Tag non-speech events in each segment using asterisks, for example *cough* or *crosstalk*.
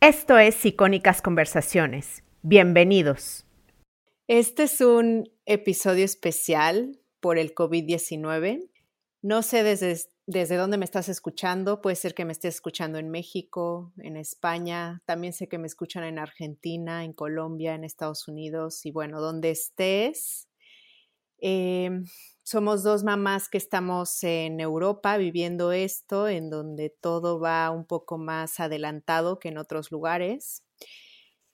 Esto es Icónicas Conversaciones. Bienvenidos. Este es un episodio especial por el COVID-19. No sé desde, desde dónde me estás escuchando. Puede ser que me estés escuchando en México, en España. También sé que me escuchan en Argentina, en Colombia, en Estados Unidos. Y bueno, donde estés. Em, somos dos mamás que estamos en Europa viviendo esto, en donde todo va un poco más adelantado que en otros lugares.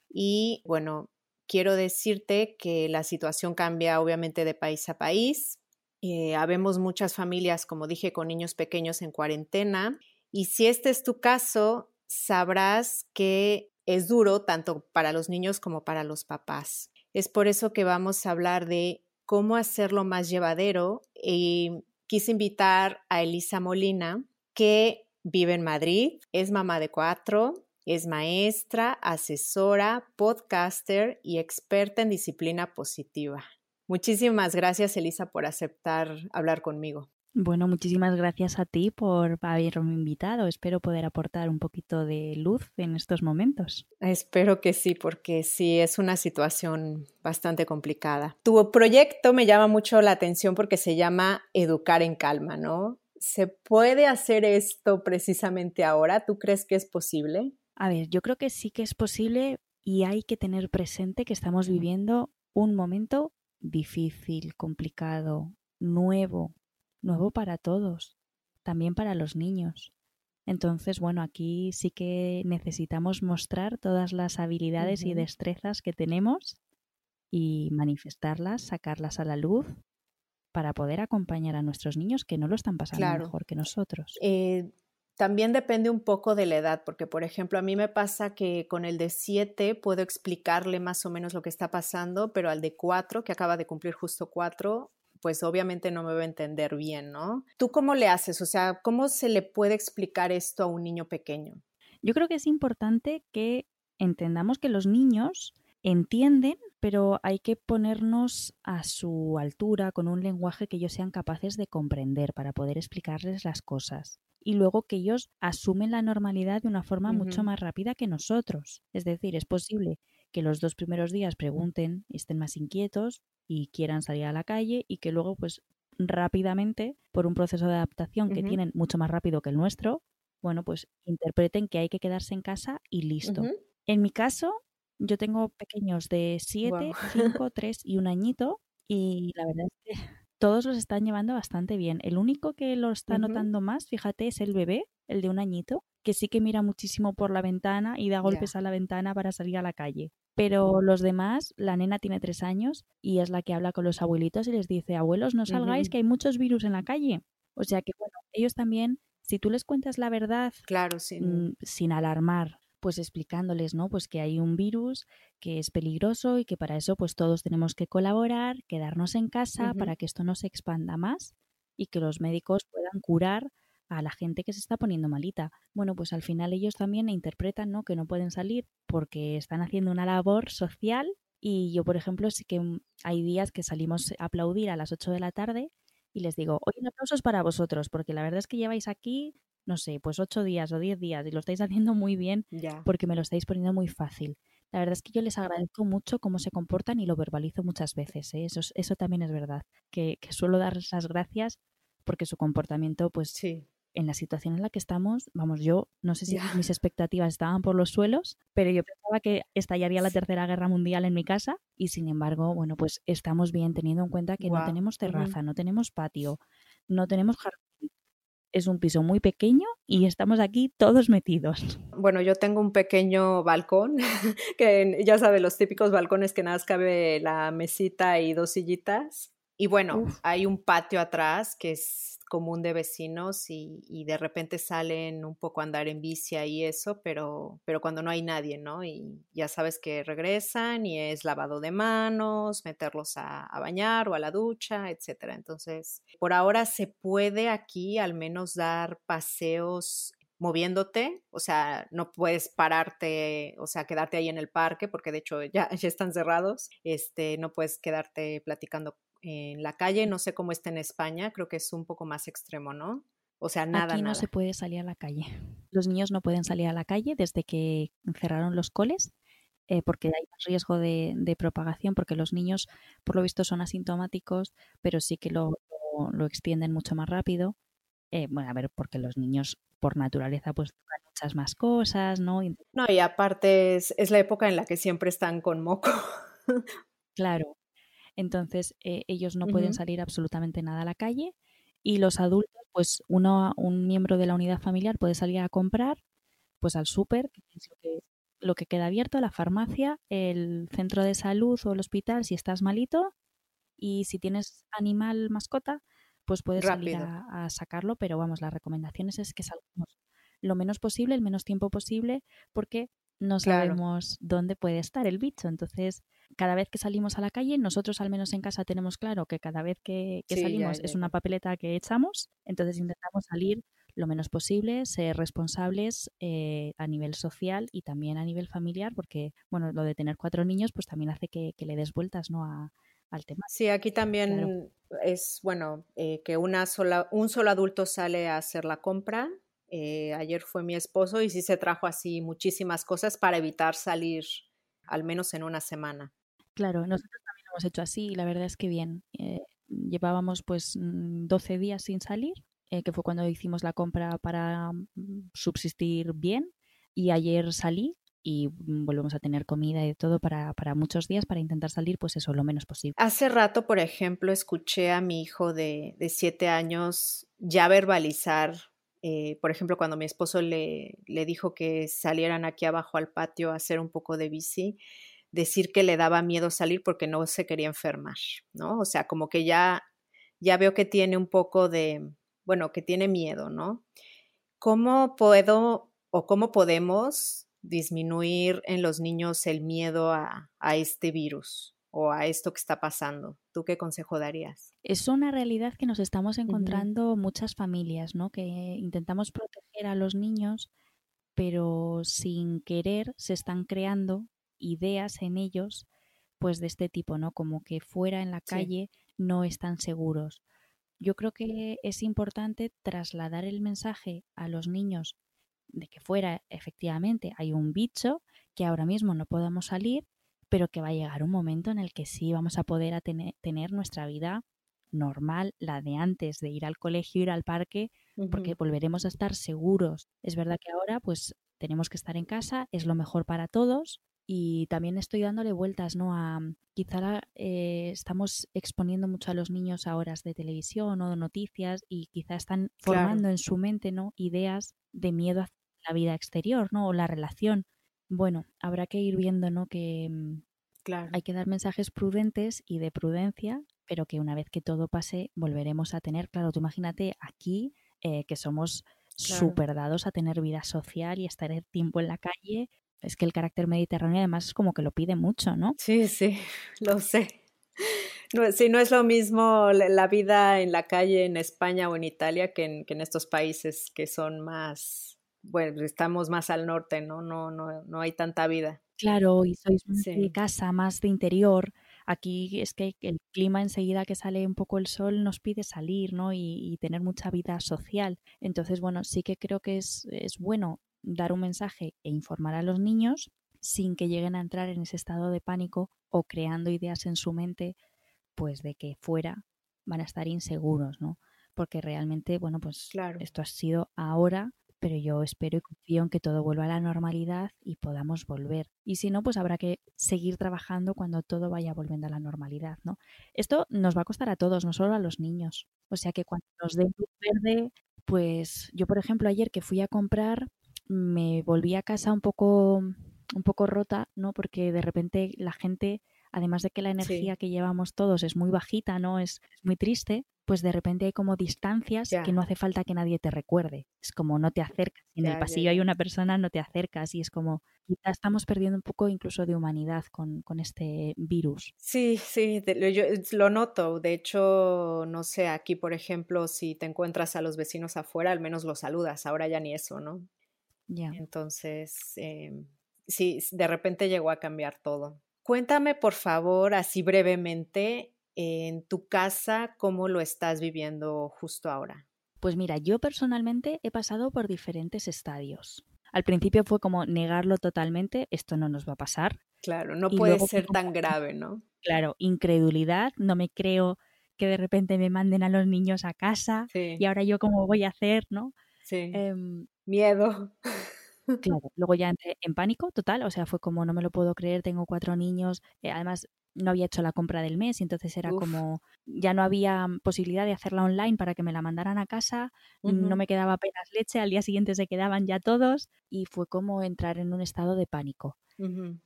Y bueno, quiero decirte que la situación cambia obviamente de país a país. Eh, habemos muchas familias, como dije, con niños pequeños en cuarentena. Y si este es tu caso, sabrás que es duro tanto para los niños como para los papás. Es por eso que vamos a hablar de cómo hacerlo más llevadero y quise invitar a Elisa Molina, que vive en Madrid, es mamá de cuatro, es maestra, asesora, podcaster y experta en disciplina positiva. Muchísimas gracias, Elisa, por aceptar hablar conmigo. Bueno, muchísimas gracias a ti por haberme invitado. Espero poder aportar un poquito de luz en estos momentos. Espero que sí, porque sí es una situación bastante complicada. Tu proyecto me llama mucho la atención porque se llama Educar en Calma, ¿no? ¿Se puede hacer esto precisamente ahora? ¿Tú crees que es posible? A ver, yo creo que sí que es posible y hay que tener presente que estamos viviendo un momento difícil, complicado, nuevo, nuevo para todos, también para los niños. Entonces, bueno, aquí sí que necesitamos mostrar todas las habilidades y destrezas que tenemos y manifestarlas, sacarlas a la luz para poder acompañar a nuestros niños que no lo están pasando mejor que nosotros. Eh, también depende un poco de la edad, porque por ejemplo a mí me pasa que con el de 7 puedo explicarle más o menos lo que está pasando, pero al de 4, que acaba de cumplir justo 4, pues obviamente no me va a entender bien, ¿no? ¿Tú cómo le haces? O sea, ¿cómo se le puede explicar esto a un niño pequeño? Yo creo que es importante que entendamos que los niños entienden, pero hay que ponernos a su altura con un lenguaje que ellos sean capaces de comprender para poder explicarles las cosas. Y luego que ellos asumen la normalidad de una forma mucho más rápida que nosotros. Es decir, es posible que los dos primeros días pregunten, estén más inquietos, y quieran salir a la calle y que luego pues rápidamente, por un proceso de adaptación que tienen mucho más rápido que el nuestro, bueno, pues interpreten que hay que quedarse en casa y listo. En mi caso, yo tengo pequeños de 7, 5, 3 y un añito y la verdad es que todos los están llevando bastante bien. El único que lo está notando más, fíjate, es el bebé, el de un añito, que sí que mira muchísimo por la ventana y da golpes a la ventana para salir a la calle. Pero los demás, la nena tiene tres años y es la que habla con los abuelitos y les dice, abuelos, no salgáis, que hay muchos virus en la calle. O sea que, bueno, ellos también, si tú les cuentas la verdad, claro, sin, mm, sin alarmar, pues explicándoles, ¿no? Pues que hay un virus que es peligroso y que para eso pues todos tenemos que colaborar, quedarnos en casa para que esto no se expanda más y que los médicos puedan curar a la gente que se está poniendo malita. Bueno, pues al final ellos también interpretan ¿no? que no pueden salir porque están haciendo una labor social y yo, por ejemplo, sí que mm, hay días que salimos a aplaudir a las 8 de la tarde y les digo, hoy un aplauso es para vosotros, porque la verdad es que lleváis aquí, no sé, pues 8 días o 10 días y lo estáis haciendo muy bien porque me lo estáis poniendo muy fácil. La verdad es que yo les agradezco mucho cómo se comportan y lo verbalizo muchas veces. ¿eh? Eso, eso también es verdad, que, que suelo darles las gracias porque su comportamiento, pues sí en la situación en la que estamos, vamos, yo no sé si mis expectativas estaban por los suelos, pero yo pensaba que estallaría la Tercera Guerra Mundial en mi casa y sin embargo, bueno, pues estamos bien teniendo en cuenta que no tenemos terraza, no tenemos patio, no tenemos jardín. Es un piso muy pequeño y estamos aquí todos metidos. Bueno, yo tengo un pequeño balcón, *laughs* que ya sabe, los típicos balcones que nada más cabe la mesita y dos sillitas. Y bueno, hay un patio atrás que es común de vecinos y, de repente salen un poco a andar en bici y eso, pero, pero cuando no hay nadie, ¿no? Y ya sabes que regresan y es lavado de manos, meterlos a, a bañar o a la ducha, etcétera. Entonces, por ahora se puede aquí al menos dar paseos moviéndote, o sea, no puedes pararte, o sea, quedarte ahí en el parque, porque de hecho ya, *laughs* ya están cerrados, este, no puedes quedarte platicando en la calle, no sé cómo está en España, creo que es un poco más extremo, ¿no? O sea, nada. Aquí no se puede salir a la calle. Los niños no pueden salir a la calle desde que cerraron los coles eh, porque hay más riesgo de, propagación, porque los niños, por lo visto, son asintomáticos, pero sí que lo, lo, extienden mucho más rápido. Eh, bueno, a ver, porque los niños por naturaleza pues tocan muchas más cosas, ¿no? No, y aparte es, la época en la que siempre están con moco. *laughs* claro. Entonces, eh, ellos no pueden salir absolutamente nada a la calle y los adultos, pues uno, un miembro de la unidad familiar puede salir a comprar pues al súper, que es lo que lo que queda abierto, la farmacia, el centro de salud o el hospital si estás malito y si tienes animal mascota, pues puedes salir a, sacarlo, pero vamos, las recomendaciones es que salgamos lo menos posible, el menos tiempo posible, porque no sabemos dónde puede estar el bicho. Entonces, cada vez que salimos a la calle, nosotros al menos en casa tenemos claro que cada vez que, salimos es una papeleta que echamos, entonces intentamos salir lo menos posible, ser responsables eh, a nivel social y también a nivel familiar, porque bueno, lo de tener cuatro niños pues también hace que, le des vueltas ¿no? a, al tema. Sí, aquí también es bueno eh, que una sola, un solo adulto sale a hacer la compra. Eh, ayer fue mi esposo y sí se trajo así muchísimas cosas para evitar salir al menos en una semana. Claro, nosotros también lo hemos hecho así y la verdad es que bien. llevábamos pues 12 mm, días sin salir eh, que fue cuando hicimos la compra para mm, subsistir bien. Y ayer salí y mm, volvemos a tener comida y todo para, muchos días para intentar salir, pues eso, lo menos posible. Hace rato, por ejemplo, escuché a mi hijo de, siete años ya verbalizar, eh, por ejemplo, cuando mi esposo le, le dijo que salieran aquí abajo al patio a hacer un poco de bici, decir que le daba miedo salir porque no se quería enfermar, ¿no? O sea, como que ya, ya veo que tiene un poco de, bueno, que tiene miedo, ¿no? ¿Cómo puedo o cómo podemos disminuir en los niños el miedo a, este virus o a esto que está pasando? ¿Tú qué consejo darías? Es una realidad que nos estamos encontrando muchas familias, ¿no? Que intentamos proteger a los niños, pero sin querer se están creando ideas en ellos pues de este tipo, ¿no? Como que fuera en la calle no están seguros yo creo que es importante trasladar el mensaje a los niños de que fuera efectivamente hay un bicho, que ahora mismo no podemos salir, pero que va a llegar un momento en el que sí vamos a poder tener, nuestra vida normal, la de antes de ir al colegio, ir al parque, porque volveremos a estar seguros. Es verdad que ahora pues tenemos que estar en casa, es lo mejor para todos, y también estoy dándole vueltas, ¿no? A quizá eh, estamos exponiendo mucho a los niños a horas de televisión o de noticias y quizá están formando en su mente, ¿no? Ideas de miedo a la vida exterior, ¿no? O la relación. Bueno, habrá que ir viendo, ¿no? Que mm, claro. hay que dar mensajes prudentes y de prudencia, pero que una vez que todo pase volveremos a tener, claro, tú imagínate aquí eh, que somos súper dados a tener vida social y estar el tiempo en la calle es que el carácter mediterráneo además es como que lo pide mucho, ¿no? Sí, sí, *laughs* lo sé. No, sí, no es lo mismo la vida en la calle en España o en Italia que en, que en estos países que son más, bueno, estamos más al norte, ¿no? No, no, no hay tanta vida. Claro, y sois más de casa, más de interior. Aquí es que el clima enseguida que sale un poco el sol nos pide salir, ¿no? Y, y tener mucha vida social. Entonces, bueno, sí que creo que es, es bueno dar un mensaje e informar a los niños sin que lleguen a entrar en ese estado de pánico o creando ideas en su mente, pues de que fuera van a estar inseguros, ¿no? Porque realmente, bueno, pues claro. esto ha sido ahora, pero yo espero y confío en que todo vuelva a la normalidad y podamos volver. Y si no, pues habrá que seguir trabajando cuando todo vaya volviendo a la normalidad, ¿no? Esto nos va a costar a todos, no solo a los niños. O sea que cuando nos den luz verde, pues yo, por ejemplo, ayer que fui a comprar, me volví a casa un poco, un poco rota, ¿no? Porque de repente la gente, además de que la energía que llevamos todos es muy bajita, ¿no? Es, muy triste, pues de repente hay como distancias que no hace falta que nadie te recuerde. Es como no te acercas. En el pasillo hay una persona, no te acercas y es como quizá estamos perdiendo un poco incluso de humanidad con, con este virus. Sí, sí, yo lo noto. De hecho, no sé, aquí por ejemplo, si te encuentras a los vecinos afuera, al menos los saludas. Ahora ya ni eso, ¿no? Entonces, eh, sí, de repente llegó a cambiar todo. Cuéntame, por favor, así brevemente, en tu casa, cómo lo estás viviendo justo ahora. Pues mira, yo personalmente he pasado por diferentes estadios. Al principio fue como negarlo totalmente, esto no nos va a pasar. Claro, no puede ser tan grave, ¿no? Claro, incredulidad, no me creo que de repente me manden a los niños a casa y ahora yo cómo voy a hacer, ¿no? Sí. Em, Miedo. *laughs* Claro, luego ya entré en pánico total, o sea, fue como no me lo puedo creer, tengo cuatro niños, eh, además no había hecho la compra del mes y entonces era como ya no había posibilidad de hacerla online para que me la mandaran a casa, no me quedaba apenas leche, al día siguiente se quedaban ya todos y fue como entrar en un estado de pánico.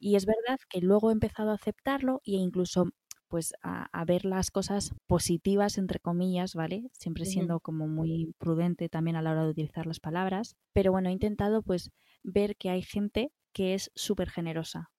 Y es verdad que luego he empezado a aceptarlo e incluso pues a, ver las cosas positivas, entre comillas, ¿vale? Siempre siendo como muy prudente también a la hora de utilizar las palabras. Pero bueno, he intentado pues ver que hay gente que es súper generosa.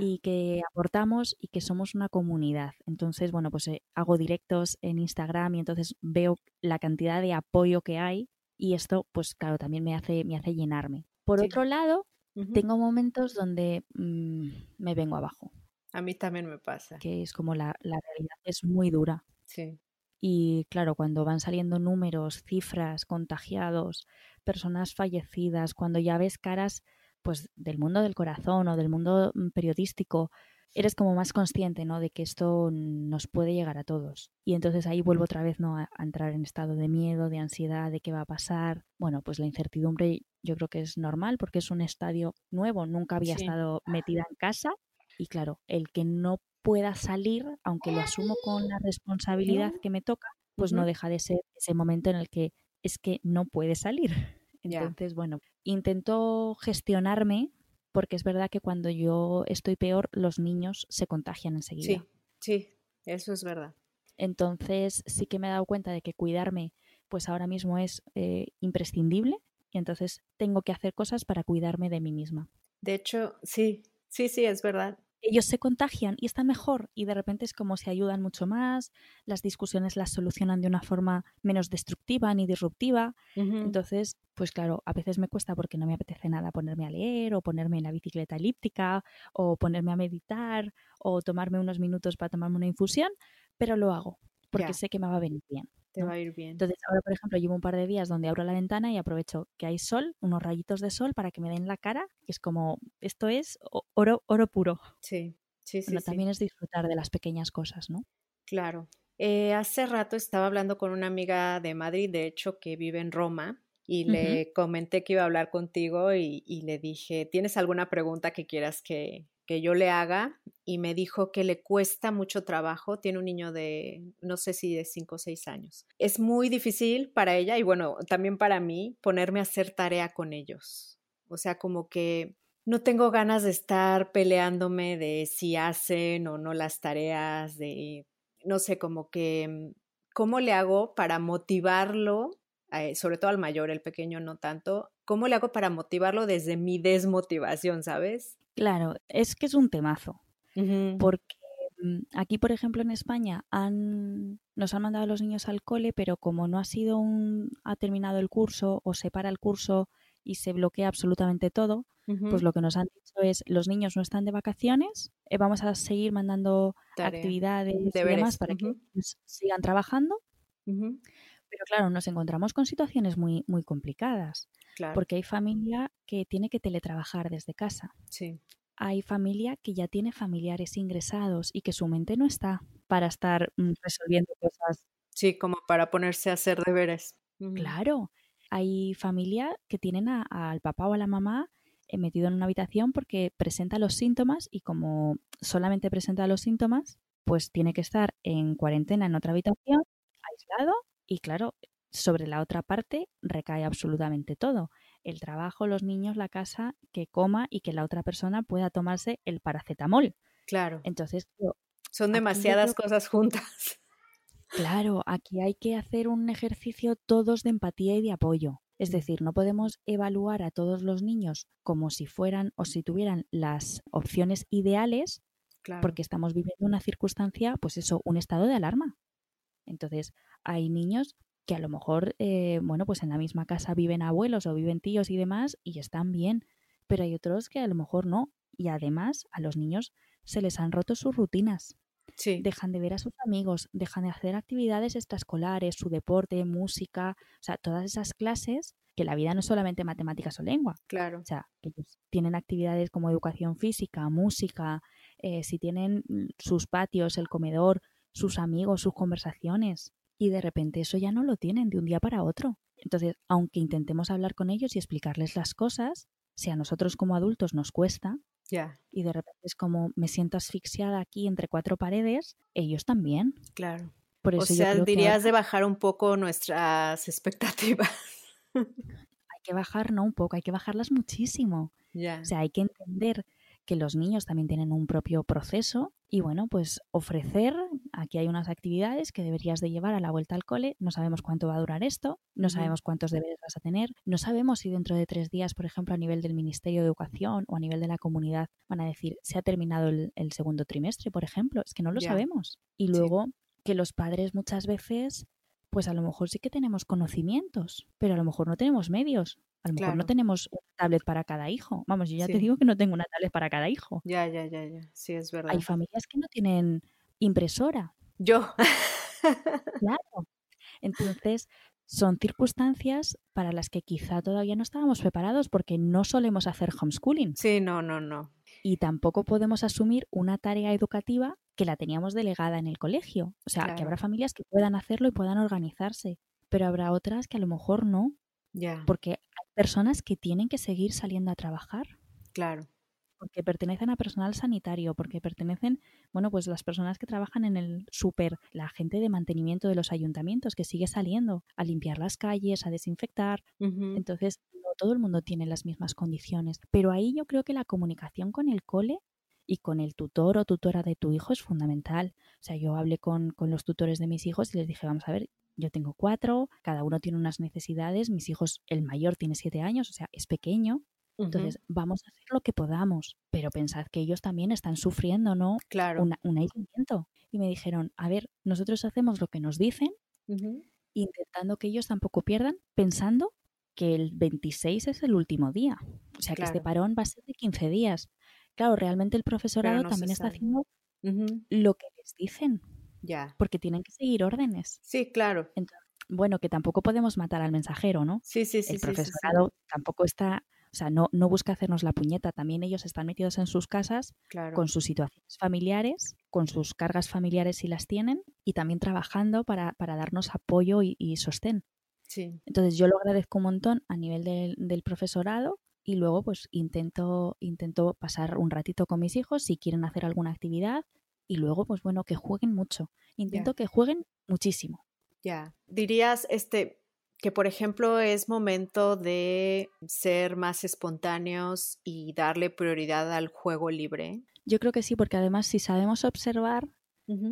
y que aportamos y que somos una comunidad. Entonces, bueno, pues eh, hago directos en Instagram y entonces veo la cantidad de apoyo que hay y esto, pues claro, también me hace, me hace llenarme. Por otro lado, tengo momentos donde mm, me vengo abajo. A mí también me pasa. Que es como la, la realidad es muy dura. Sí. Y claro, cuando van saliendo números, cifras, contagiados, personas fallecidas, cuando ya ves caras pues del mundo del corazón o del mundo mm, periodístico, eres como más consciente, ¿no? De que esto nos puede llegar a todos. Y entonces ahí vuelvo otra vez, ¿no? A, entrar en estado de miedo, de ansiedad, de qué va a pasar. Bueno, pues la incertidumbre yo creo que es normal porque es un estadio nuevo. Nunca había estado metida en casa y claro, el que no pueda salir, aunque lo asumo con la responsabilidad que me toca, pues no deja de ser ese momento en el que es que no puede salir. *laughs* Entonces, bueno, intento gestionarme porque es verdad que cuando yo estoy peor, los niños se contagian enseguida. Sí, sí, eso es verdad. Entonces sí que me he dado cuenta de que cuidarme, pues ahora mismo es eh, imprescindible y entonces tengo que hacer cosas para cuidarme de mí misma. De hecho, sí, sí, sí, es verdad ellos se contagian y están mejor y de repente es como se ayudan mucho más, las discusiones las solucionan de una forma menos destructiva ni disruptiva. Entonces, pues claro, a veces me cuesta porque no me apetece nada ponerme a leer o ponerme en la bicicleta elíptica o ponerme a meditar o tomarme unos minutos para tomarme una infusión, pero lo hago porque sé que me va a venir bien va a ir bien. Entonces, ahora, por ejemplo, llevo un par de días donde abro la ventana y aprovecho que hay sol, unos rayitos de sol para que me den la cara, que es como, esto es oro, oro puro. Sí, sí, sí. Pero también es disfrutar de las pequeñas cosas, ¿no? Claro. Eh, hace rato estaba hablando con una amiga de Madrid, de hecho, que vive en Roma, y le comenté que iba a hablar contigo y, y, le dije, ¿tienes alguna pregunta que quieras que, que yo le haga y me dijo que le cuesta mucho trabajo. Tiene un niño de, no sé si de 5 o 6 años. Es muy difícil para ella y bueno, también para mí ponerme a hacer tarea con ellos. O sea, como que no tengo ganas de estar peleándome de si hacen o no las tareas, de, no sé, como que, mm, ¿cómo le hago para motivarlo? Eh, sobre todo al mayor, el pequeño no tanto, ¿cómo le hago para motivarlo desde mi desmotivación, sabes? Claro, es que es un temazo. Porque mm, aquí, por ejemplo, en España han, nos han mandado a los niños al cole, pero como no ha sido un, ha terminado el curso o se para el curso y se bloquea absolutamente todo, pues lo que nos han dicho es los niños no están de vacaciones, eh, vamos a seguir mandando actividades y demás para que sigan trabajando. Pero claro, nos encontramos con situaciones muy, muy complicadas. Porque hay familia que tiene que teletrabajar desde casa. Sí. Hay familia que ya tiene familiares ingresados y que su mente no está para estar mm, resolviendo cosas. Sí, como para ponerse a hacer deberes. Claro. Hay familia que tienen al papá o a la mamá eh, metido en una habitación porque presenta los síntomas y como solamente presenta los síntomas, pues tiene que estar en cuarentena en otra habitación, aislado y claro, sobre la otra parte recae absolutamente todo. El trabajo, los niños, la casa, que coma y que la otra persona pueda tomarse el paracetamol. Claro. Entonces, son demasiadas cosas juntas. *laughs* Claro, aquí hay que hacer un ejercicio todos de empatía y de apoyo. Es decir, no podemos evaluar a todos los niños como si fueran o si tuvieran las opciones ideales, porque estamos viviendo una circunstancia, pues eso, un estado de alarma. Entonces, hay niños que a lo mejor, eh, bueno, pues en la misma casa viven abuelos o viven tíos y demás y están bien, pero hay otros que a lo mejor no. Y además a los niños se les han roto sus rutinas. dejan de ver a sus amigos, dejan de hacer actividades extraescolares, su deporte, música, o sea, todas esas clases que la vida no es solamente matemáticas o lengua. Claro. O sea, que tienen actividades como educación física, música, eh, si tienen sus patios, el comedor, sus amigos, sus conversaciones. Y de repente eso ya no lo tienen de un día para otro. Entonces, aunque intentemos hablar con ellos y explicarles las cosas, si a nosotros como adultos nos cuesta, y de repente es como me siento asfixiada aquí entre cuatro paredes, ellos también. Claro. Por eso o sea, dirías de bajar un poco nuestras expectativas. *laughs* hay que bajar, no un poco, hay que bajarlas muchísimo. O sea, hay que entender que los niños también tienen un propio proceso y bueno, pues ofrecer, aquí hay unas actividades que deberías de llevar a la vuelta al cole, no sabemos cuánto va a durar esto, no sabemos cuántos deberes vas a tener, no sabemos si dentro de tres días, por ejemplo, a nivel del Ministerio de Educación o a nivel de la comunidad van a decir, se ha terminado el, segundo trimestre, por ejemplo, es que no lo sabemos. Y luego que los padres muchas veces pues a lo mejor sí que tenemos conocimientos, pero a lo mejor no tenemos medios. A lo mejor no tenemos una tablet para cada hijo. Vamos, yo ya te digo que no tengo una tablet para cada hijo. Ya, ya, ya, ya. Sí, es verdad. Hay familias que no tienen impresora. Yo. *laughs* claro. Entonces, son circunstancias para las que quizá todavía no estábamos preparados porque no solemos hacer homeschooling. Sí, no, no, no. Y tampoco podemos asumir una tarea educativa que la teníamos delegada en el colegio. O sea, que habrá familias que puedan hacerlo y puedan organizarse, pero habrá otras que a lo mejor no. Ya. Porque personas que tienen que seguir saliendo a trabajar. Claro. Porque pertenecen a personal sanitario, porque pertenecen, bueno, pues las personas que trabajan en el súper, la gente de mantenimiento de los ayuntamientos que sigue saliendo a limpiar las calles, a desinfectar. Entonces, no todo el mundo tiene las mismas condiciones. Pero ahí yo creo que la comunicación con el cole y con el tutor o tutora de tu hijo es fundamental. O sea, yo hablé con, los tutores de mis hijos y les dije, vamos a ver, yo tengo cuatro, cada uno tiene unas necesidades, mis hijos, el mayor tiene siete años, o sea, es pequeño. Entonces, vamos a hacer lo que podamos, pero pensad que ellos también están sufriendo, ¿no? Claro. un aislamiento. Y me dijeron, a ver, nosotros hacemos lo que nos dicen, intentando que ellos tampoco pierdan, pensando que el 26 es el último día. O sea, que este parón va a ser de 15 días. Claro, realmente el profesorado también está haciendo lo que les dicen. Ya. Porque tienen que seguir órdenes. Sí, claro. bueno, que tampoco podemos matar al mensajero, ¿no? Sí, sí, sí. El profesorado tampoco está, o sea, no, no busca hacernos la puñeta. También ellos están metidos en sus casas con sus situaciones familiares, con sus cargas familiares si las tienen, y también trabajando para, para darnos apoyo y, sostén. Sí. Entonces yo lo agradezco un montón a nivel del profesorado y luego pues intento, intento pasar un ratito con mis hijos si quieren hacer alguna actividad y luego pues bueno, que jueguen mucho. Intento que jueguen muchísimo. Ya. Dirías este que por ejemplo es momento de ser más espontáneos y darle prioridad al juego libre. Yo creo que sí, porque además si sabemos observar,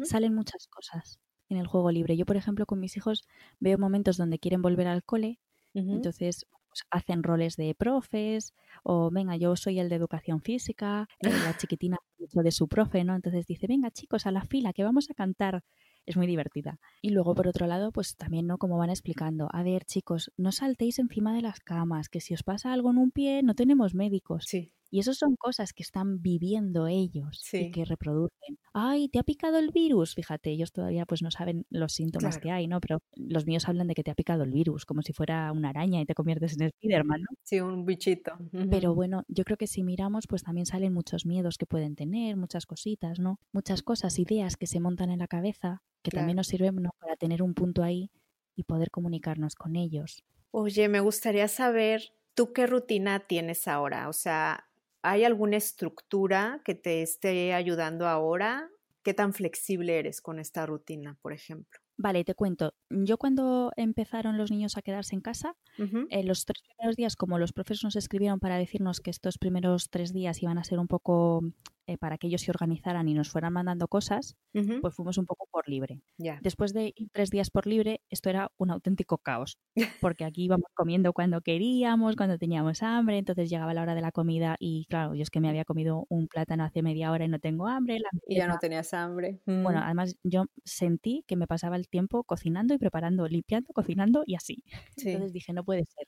salen muchas cosas en el juego libre. Yo, por ejemplo, con mis hijos veo momentos donde quieren volver al cole, entonces pues, hacen roles de profes o venga, yo soy el de educación física, eh, la *laughs* chiquitina de su profe, ¿no? Entonces dice, venga chicos, a la fila, que vamos a cantar. Es muy divertida. Y luego, por otro lado, pues también, ¿no? Como van explicando, a ver chicos, no saltéis encima de las camas, que si os pasa algo en un pie, no tenemos médicos. Sí. Y eso son cosas que están viviendo ellos y que reproducen. Ay, ¿te ha picado el virus? Fíjate, ellos todavía pues no saben los síntomas que hay, ¿no? Pero los míos hablan de que te ha picado el virus, como si fuera una araña y te conviertes en Spiderman, ¿no? Sí, un bichito. Pero bueno, yo creo que si miramos, pues también salen muchos miedos que pueden tener, muchas cositas, ¿no? Muchas cosas, ideas que se montan en la cabeza, que también nos sirven ¿no? para tener un punto ahí y poder comunicarnos con ellos. Oye, me gustaría saber, ¿tú qué rutina tienes ahora? O sea, ¿Hay alguna estructura que te esté ayudando ahora? ¿Qué tan flexible eres con esta rutina, por ejemplo? Vale, te cuento. Yo cuando empezaron los niños a quedarse en casa, en eh, los tres primeros días, como los profesores nos escribieron para decirnos que estos primeros tres días iban a ser un poco eh, para que ellos se organizaran y nos fueran mandando cosas, pues fuimos un poco por libre. Después de ir tres días por libre, esto era un auténtico caos, *laughs* porque aquí íbamos comiendo cuando queríamos, cuando teníamos hambre, entonces llegaba la hora de la comida y claro, yo es que me había comido un plátano hace media hora y no tengo hambre. y ya no tenías hambre. Bueno, además yo sentí que me pasaba el tiempo cocinando y preparando, limpiando, cocinando y así. *laughs* Entonces dije, no puede ser.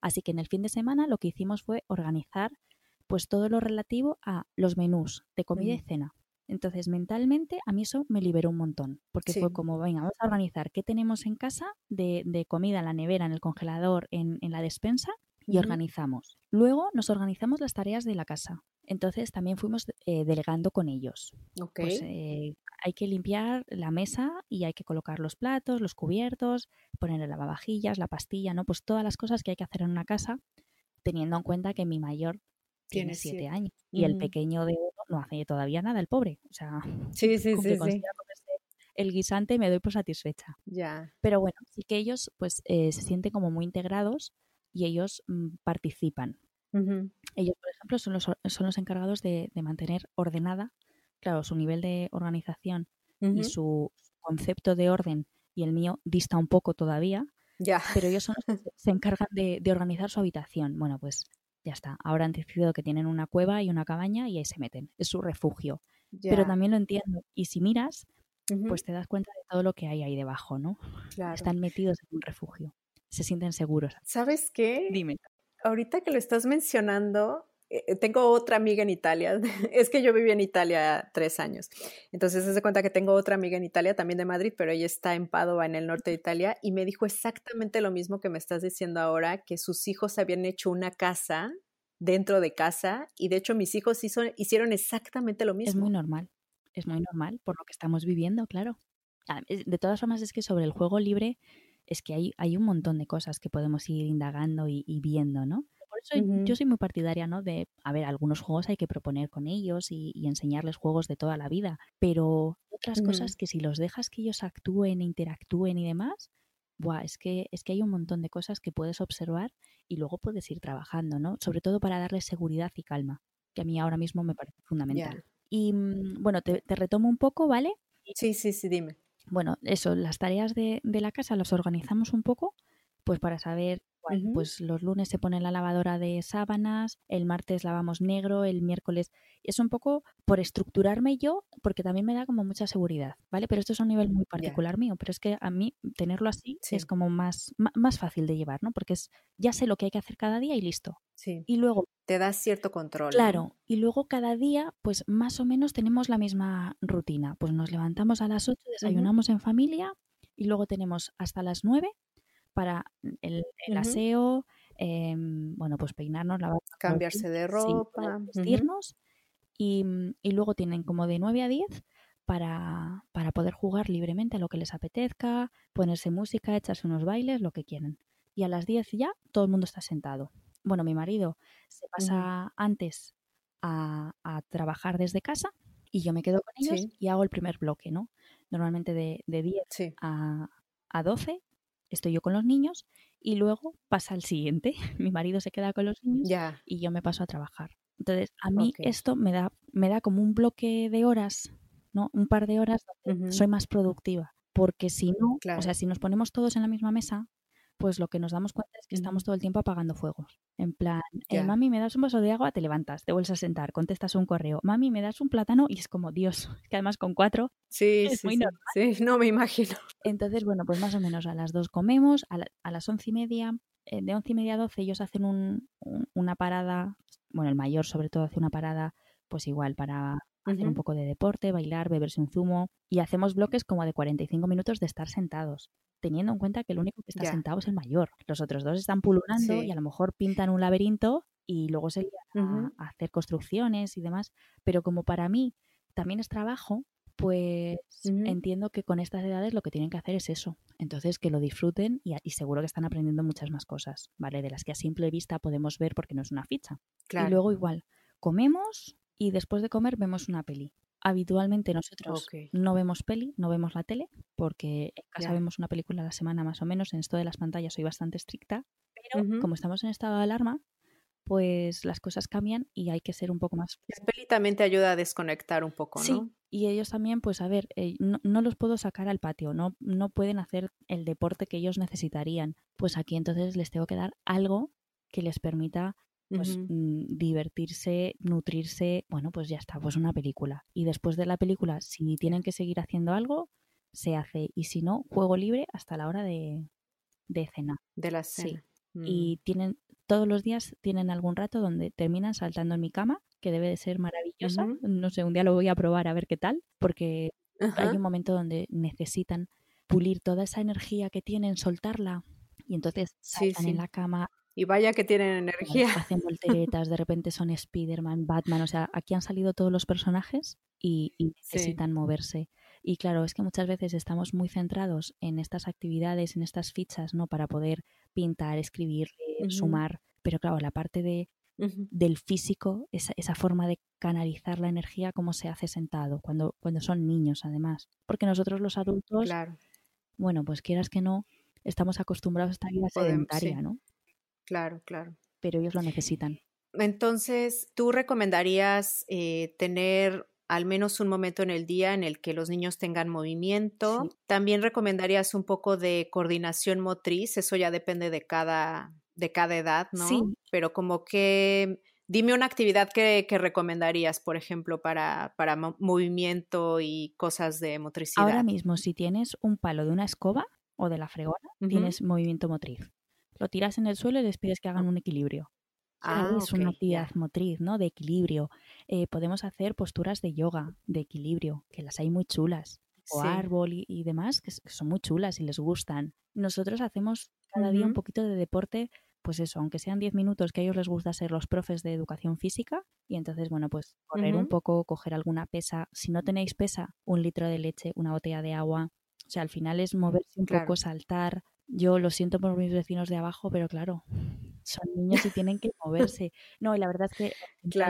Así que en el fin de semana lo que hicimos fue organizar pues todo lo relativo a los menús de comida y cena. Entonces, mentalmente, a mí eso me liberó un montón, porque fue como, venga, vamos a organizar qué tenemos en casa de, de comida en la nevera, en el congelador, en, en la despensa, y organizamos. Luego nos organizamos las tareas de la casa. Entonces también fuimos eh, delegando con ellos. Pues, eh, hay que limpiar la mesa y hay que colocar los platos, los cubiertos, poner el lavavajillas, la pastilla, ¿no? Pues todas las cosas que hay que hacer en una casa, teniendo en cuenta que mi mayor tiene siete años y el pequeño de uno no hace todavía nada, el pobre. O sea, *laughs* sí, sí, sí, sí. el guisante me doy por satisfecha. Ya. Pero bueno, sí que ellos pues eh, se sienten como muy integrados y ellos mm, participan. Ellos, por ejemplo, son los, son los encargados de, mantener ordenada, claro, su nivel de organización y su concepto de orden y el mío dista un poco todavía, ya. pero ellos son los que *laughs* se encargan de, organizar su habitación. Bueno, pues ya está. Ahora han decidido que tienen una cueva y una cabaña y ahí se meten. Es su refugio. Pero también lo entiendo. Y si miras, pues te das cuenta de todo lo que hay ahí debajo, ¿no? Están metidos en un refugio se sienten seguros. ¿Sabes qué? Dime. Ahorita que lo estás mencionando, tengo otra amiga en Italia. *laughs* es que yo viví en Italia tres años. Entonces, se cuenta que tengo otra amiga en Italia, también de Madrid, pero ella está en Padova, en el norte de Italia, y me dijo exactamente lo mismo que me estás diciendo ahora, que sus hijos habían hecho una casa dentro de casa, y de hecho mis hijos hicieron exactamente lo mismo. Es muy normal, es muy normal por lo que estamos viviendo, claro. Ah, de todas formas, es que sobre el juego libre es que hay, hay un montón de cosas que podemos ir indagando y, viendo, ¿no? Eso yo soy muy partidaria, ¿no? De, a ver, algunos juegos hay que proponer con ellos y, enseñarles juegos de toda la vida, pero otras cosas que si los dejas que ellos actúen, interactúen y demás, buah, es que, es que hay un montón de cosas que puedes observar y luego puedes ir trabajando, ¿no? Sobre todo para darles seguridad y calma, que a mí ahora mismo me parece fundamental. Y mm, bueno, te, te retomo un poco, ¿vale? Sí, sí, sí, dime bueno, eso, las tareas de, de, la casa las organizamos un poco, pues para saber, pues los lunes se pone la lavadora de sábanas, el martes lavamos negro, el miércoles. Es un poco por estructurarme yo, porque también me da como mucha seguridad, ¿vale? Pero esto es un nivel muy particular mío, pero es que a mí tenerlo así es como más, más fácil de llevar, ¿no? Porque es, ya sé lo que hay que hacer cada día y listo. Sí. Y luego te da cierto control. Claro, y luego cada día, pues más o menos tenemos la misma rutina. Pues nos levantamos a las 8, desayunamos en familia y luego tenemos hasta las 9 para el, aseo, em, bueno, pues peinarnos, lavar. Cambiarse de ropa. vestirnos. y, y, luego tienen como de 9 a 10 para, para poder jugar libremente a lo que les apetezca, ponerse música, echarse unos bailes, lo que quieran. Y a las 10 ya todo el mundo está sentado bueno, mi marido se pasa antes a, trabajar desde casa y yo me quedo con ellos y hago el primer bloque, ¿no? Normalmente de, de 10 a, a 12 estoy yo con los niños y luego pasa el siguiente. *laughs* Mi marido se queda con los niños y yo me paso a trabajar. Entonces, a mí esto me da, me da como un bloque de horas, ¿no? Un par de horas donde soy más productiva. Porque si no, o sea, si nos ponemos todos en la misma mesa, pues lo que nos damos cuenta es que estamos todo el tiempo apagando fuegos. En plan, eh, mami, me das un vaso de agua, te levantas, te vuelves a sentar, contestas un correo. Mami, me das un plátano y es como, Dios, *laughs* que además con cuatro sí, es sí, muy normal. Sí, *laughs* no me imagino. Entonces, bueno, pues más o menos a las dos comemos, a, las once y media, eh, de once y media a doce ellos hacen un, una parada, bueno, el mayor sobre todo hace una parada, pues igual para hacer un poco de deporte, bailar, beberse un zumo y hacemos bloques como de 45 minutos de estar sentados teniendo en cuenta que el único que está sentado es el mayor. Los otros dos están pululando y a lo mejor pintan un laberinto y luego se a, hacer construcciones y demás. Pero como para mí también es trabajo, pues entiendo que con estas edades lo que tienen que hacer es eso. Entonces, que lo disfruten y, seguro que están aprendiendo muchas más cosas, ¿vale? De las que a simple vista podemos ver porque no es una ficha. Y luego igual, comemos y después de comer vemos una peli. Habitualmente nosotros no vemos peli, no vemos la tele, porque en casa vemos una película a la semana más o menos. En esto de las pantallas soy bastante estricta, pero como estamos en estado de alarma, pues las cosas cambian y hay que ser un poco más. La peli también te ayuda a desconectar un poco, ¿no? Sí, y ellos también, pues a ver, eh, no, los puedo sacar al patio, no, no pueden hacer el deporte que ellos necesitarían. Pues aquí entonces les tengo que dar algo que les permita pues mm, divertirse, nutrirse, bueno, pues ya está, pues una película. Y después de la película, si tienen que seguir haciendo algo, se hace. Y si no, juego libre hasta la hora de, de cena. De la cena. Sí. Y mm. tienen, todos los días tienen algún rato donde terminan saltando en mi cama, que debe de ser maravillosa. No sé, un día lo voy a probar a ver qué tal, porque hay un momento donde necesitan pulir toda esa energía que tienen, soltarla, y entonces saltan en la cama. Y vaya que tienen energía. Hacen *laughs* volteretas, de repente son Spider-Man, Batman, o sea, aquí han salido todos los personajes y, necesitan moverse. Y claro, es que muchas veces estamos muy centrados en estas actividades, en estas fichas, ¿no? Para poder pintar, escribir, sumar. Pero claro, la parte de, del físico, esa, esa, forma de canalizar la energía, cómo se hace sentado, cuando, cuando son niños además. Porque nosotros los adultos, claro. bueno, pues quieras que no, estamos acostumbrados a esta vida sedentaria, ¿no? Claro, claro. Pero ellos lo necesitan. Entonces, ¿tú recomendarías eh, tener al menos un momento en el día en el que los niños tengan movimiento. También recomendarías un poco de coordinación motriz, eso ya depende de cada, de cada edad, ¿no? Sí. Pero como que, dime una actividad que, recomendarías, por ejemplo, para, para movimiento y cosas de motricidad. Ahora mismo, si tienes un palo de una escoba o de la fregona, tienes movimiento motriz. Lo tiras en el suelo y les pides que hagan un equilibrio. Ah, es una actividad motriz, ¿no? De equilibrio. Eh, podemos hacer posturas de yoga, de equilibrio, que las hay muy chulas. O árbol y, demás, que, son muy chulas y les gustan. Nosotros hacemos cada día un poquito de deporte, pues eso, aunque sean 10 minutos, que a ellos les gusta ser los profes de educación física. Y entonces, bueno, pues correr un poco, coger alguna pesa. Si no tenéis pesa, un litro de leche, una botella de agua. O sea, al final es moverse un poco, saltar. Yo lo siento por mis vecinos de abajo, pero claro, son niños y tienen que *laughs* moverse. No, y la verdad es que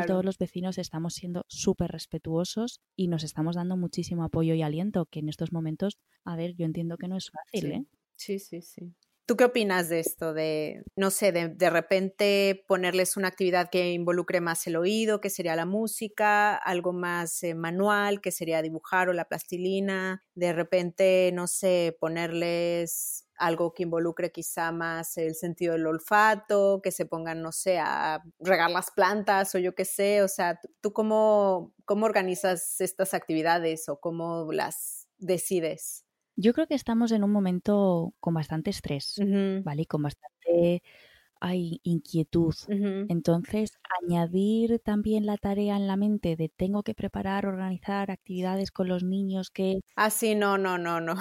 todos los vecinos estamos siendo súper respetuosos y nos estamos dando muchísimo apoyo y aliento, que en estos momentos, a ver, yo entiendo que no es fácil, sí. ¿eh? Sí, sí, sí. ¿Tú qué opinas de esto? De, no sé, de, de, repente ponerles una actividad que involucre más el oído, que sería la música, algo más eh, manual, que sería dibujar o la plastilina, de repente, no sé, ponerles algo que involucre quizá más el sentido del olfato, que se pongan, no sé, a regar las plantas o yo qué sé, o sea, ¿tú cómo, cómo organizas estas actividades o cómo las decides? Yo creo que estamos en un momento con bastante estrés, ¿vale? Y con bastante hay inquietud. Entonces, añadir también la tarea en la mente de tengo que preparar, organizar actividades con los niños que... Ah, sí, no, no, no, no.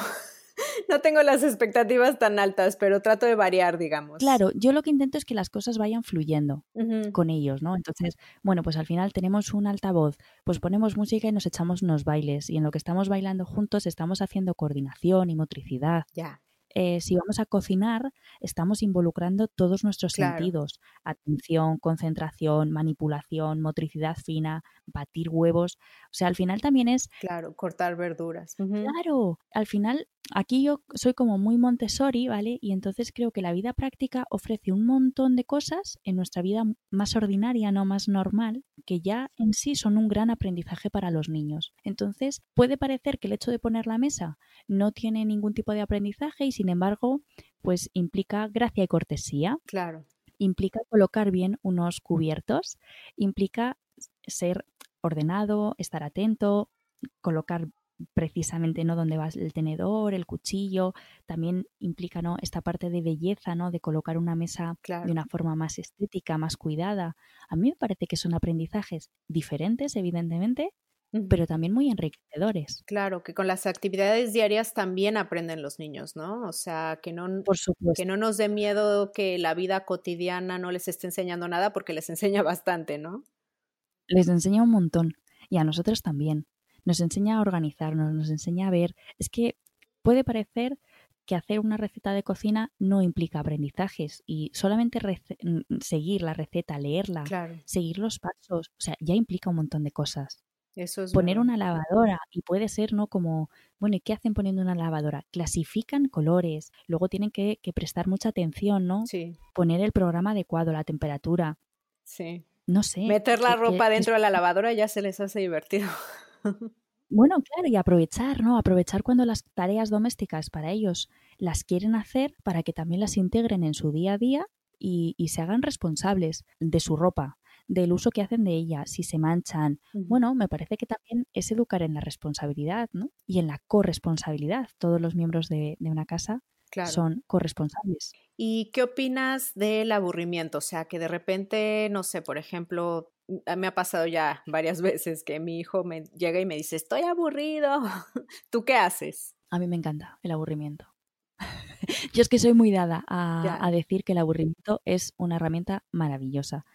No tengo las expectativas tan altas, pero trato de variar, digamos. Claro, yo lo que intento es que las cosas vayan fluyendo con ellos, ¿no? Entonces, bueno, pues al final tenemos un altavoz, pues ponemos música y nos echamos unos bailes y en lo que estamos bailando juntos estamos haciendo coordinación y motricidad. Ya. Eh, si vamos a cocinar, estamos involucrando todos nuestros sentidos. Atención, concentración, manipulación, motricidad fina, batir huevos. O sea, al final también es... Claro, cortar verduras. Claro, al final aquí yo soy como muy Montessori, ¿vale? Y entonces creo que la vida práctica ofrece un montón de cosas en nuestra vida más ordinaria, no más normal, que ya en sí son un gran aprendizaje para los niños. Entonces, puede parecer que el hecho de poner la mesa no tiene ningún tipo de aprendizaje y sin embargo, pues implica gracia y cortesía. Claro. Implica colocar bien unos cubiertos, implica ser ordenado, estar atento, colocar precisamente no donde va el tenedor, el cuchillo, también implica ¿no? esta parte de belleza, ¿no? de colocar una mesa de una forma más estética, más cuidada. A mí me parece que son aprendizajes diferentes, evidentemente, pero también muy enriquecedores. Claro, que con las actividades diarias también aprenden los niños, ¿no? O sea, que no, Por supuesto. que no nos dé miedo que la vida cotidiana no les esté enseñando nada porque les *laughs* enseña bastante, ¿no? Les enseña un montón y a nosotros también nos enseña a organizarnos, nos enseña a ver. Es que puede parecer que hacer una receta de cocina no implica aprendizajes y solamente seguir la receta, leerla, seguir los pasos, o sea, ya implica un montón de cosas. Eso es Poner una lavadora y puede ser, ¿no? Como, bueno, ¿y qué hacen poniendo una lavadora? Clasifican colores, luego tienen que, prestar mucha atención, ¿no? Sí. Poner el programa adecuado, la temperatura. Sí. No sé. Meter la ropa dentro de la lavadora ya se les hace divertido. *laughs* Bueno, claro, y aprovechar, ¿no? Aprovechar cuando las tareas domésticas para ellos las quieren hacer para que también las integren en su día a día y, se hagan responsables de su ropa, del uso que hacen de ella, si se manchan. Bueno, me parece que también es educar en la responsabilidad, ¿no? Y en la corresponsabilidad. Todos los miembros de, de una casa son corresponsables. ¿Y qué opinas del aburrimiento? O sea, que de repente, no sé, por ejemplo, me ha pasado ya *laughs* varias veces que mi hijo me llega y me dice, estoy aburrido. *laughs* ¿Tú qué haces? A mí me encanta el aburrimiento. *laughs* Yo es que soy muy dada a, decir que el aburrimiento es una herramienta maravillosa.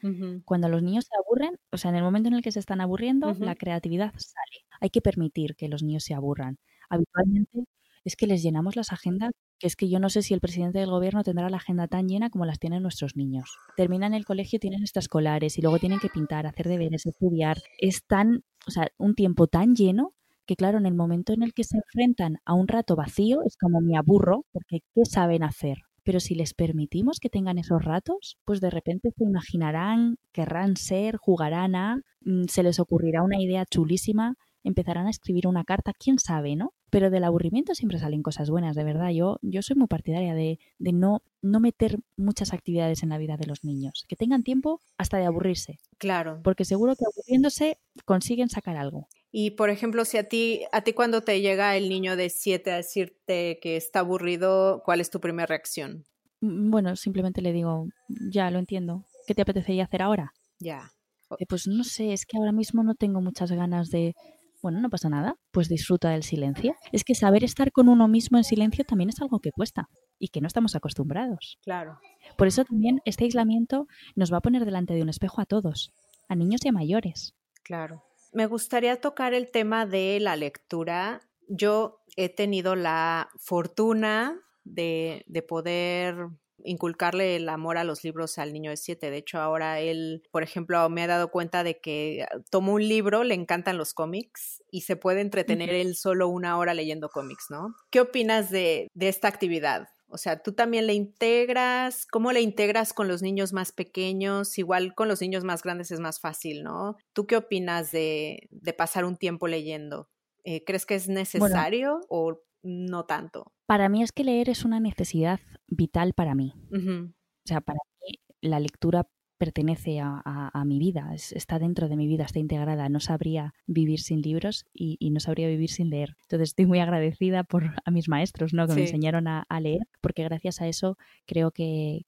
Cuando los niños se aburren, o sea, en el momento en el que se están aburriendo, la creatividad sale. Hay que permitir que los niños se aburran. Habitualmente es que les llenamos las agendas, que es que yo no sé si el presidente del gobierno tendrá la agenda tan llena como las tienen nuestros niños. Terminan el colegio, tienen extraescolares y luego tienen que pintar, hacer deberes, estudiar. Es tan, o sea, un tiempo tan lleno que claro, en el momento en el que se enfrentan a un rato vacío, es como me aburro, porque ¿qué saben hacer? Pero si les permitimos que tengan esos ratos, pues de repente se imaginarán, querrán ser, jugarán a, mm, se les ocurrirá una idea chulísima, empezarán a escribir una carta, quién sabe, ¿no? Pero del aburrimiento siempre salen cosas buenas, de verdad. Yo, yo soy muy partidaria de, de no, no meter muchas actividades en la vida de los niños, que tengan tiempo hasta de aburrirse. Claro. Porque seguro que aburriéndose consiguen sacar algo. Y por ejemplo, si a ti, a ti cuando te llega el niño de siete a decirte que está aburrido, ¿cuál es tu primera reacción? Mm, bueno, simplemente le digo, ya lo entiendo. ¿Qué te apetecería hacer ahora? Ya. Eh, pues no sé, es que ahora mismo no tengo muchas ganas de, bueno, no pasa nada, pues disfruta del silencio. Es que saber estar con uno mismo en silencio también es algo que cuesta y que no estamos acostumbrados. Claro. Por eso también este aislamiento nos va a poner delante de un espejo a todos, a niños y a mayores. Claro. Me gustaría tocar el tema de la lectura. Yo he tenido la fortuna de, de poder inculcarle el amor a los libros al niño de siete. De hecho, ahora él, por ejemplo, me ha dado cuenta de que tomó un libro, le encantan los cómics y se puede entretener él solo una hora leyendo cómics, ¿no? ¿Qué opinas de, de esta actividad? O sea, tú también le integras, ¿cómo le integras con los niños más pequeños? Igual con los niños más grandes es más fácil, ¿no? ¿Tú qué opinas de, de pasar un tiempo leyendo? Eh, ¿Crees que es necesario o no tanto? Para mí es que leer es una necesidad vital para mí. O sea, para mí la lectura pertenece a, mi vida, está dentro de mi vida, está integrada. No sabría vivir sin libros y, no sabría vivir sin leer. Entonces estoy muy agradecida por a mis maestros, ¿no? Que me enseñaron a, leer, porque gracias a eso creo que,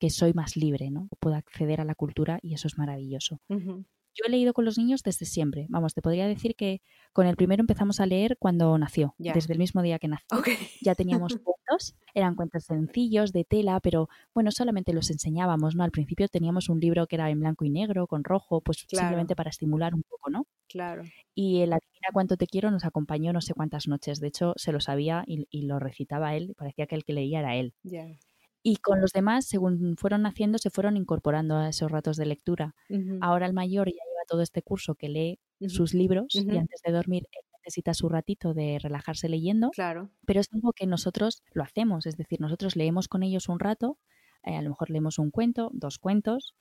que, soy más libre, ¿no? Puedo acceder a la cultura y eso es maravilloso. Yo he leído con los niños desde siempre. Vamos, te podría decir que con el primero empezamos a leer cuando nació, desde el mismo día que nació. Ya teníamos *laughs* cuentos, eran cuentos sencillos de tela, pero bueno, solamente los enseñábamos, ¿no? Al principio teníamos un libro que era en blanco y negro, con rojo, pues simplemente para estimular un poco, ¿no? Claro. Y el Adivina cuánto te quiero nos acompañó no sé cuántas noches. De hecho, se lo sabía y, lo recitaba él, parecía que el que leía era él. Y con los demás, según fueron naciendo, se fueron incorporando a esos ratos de lectura. Ahora el mayor ya lleva todo este curso que lee sus libros y antes de dormir necesita su ratito de relajarse leyendo. Claro. Pero es algo que nosotros lo hacemos, es decir, nosotros leemos con ellos un rato, eh, a lo mejor leemos un cuento, dos cuentos,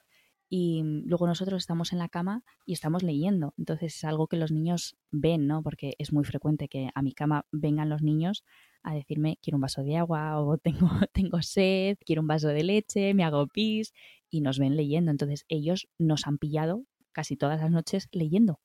y luego nosotros estamos en la cama y estamos leyendo. Entonces es algo que los niños ven, ¿no? Porque es muy frecuente que a mi cama vengan los niños a decirme quiero un vaso de agua o *laughs* tengo, tengo sed, quiero un vaso de leche, me hago pis y nos ven leyendo. Entonces ellos nos han pillado casi todas las noches leyendo.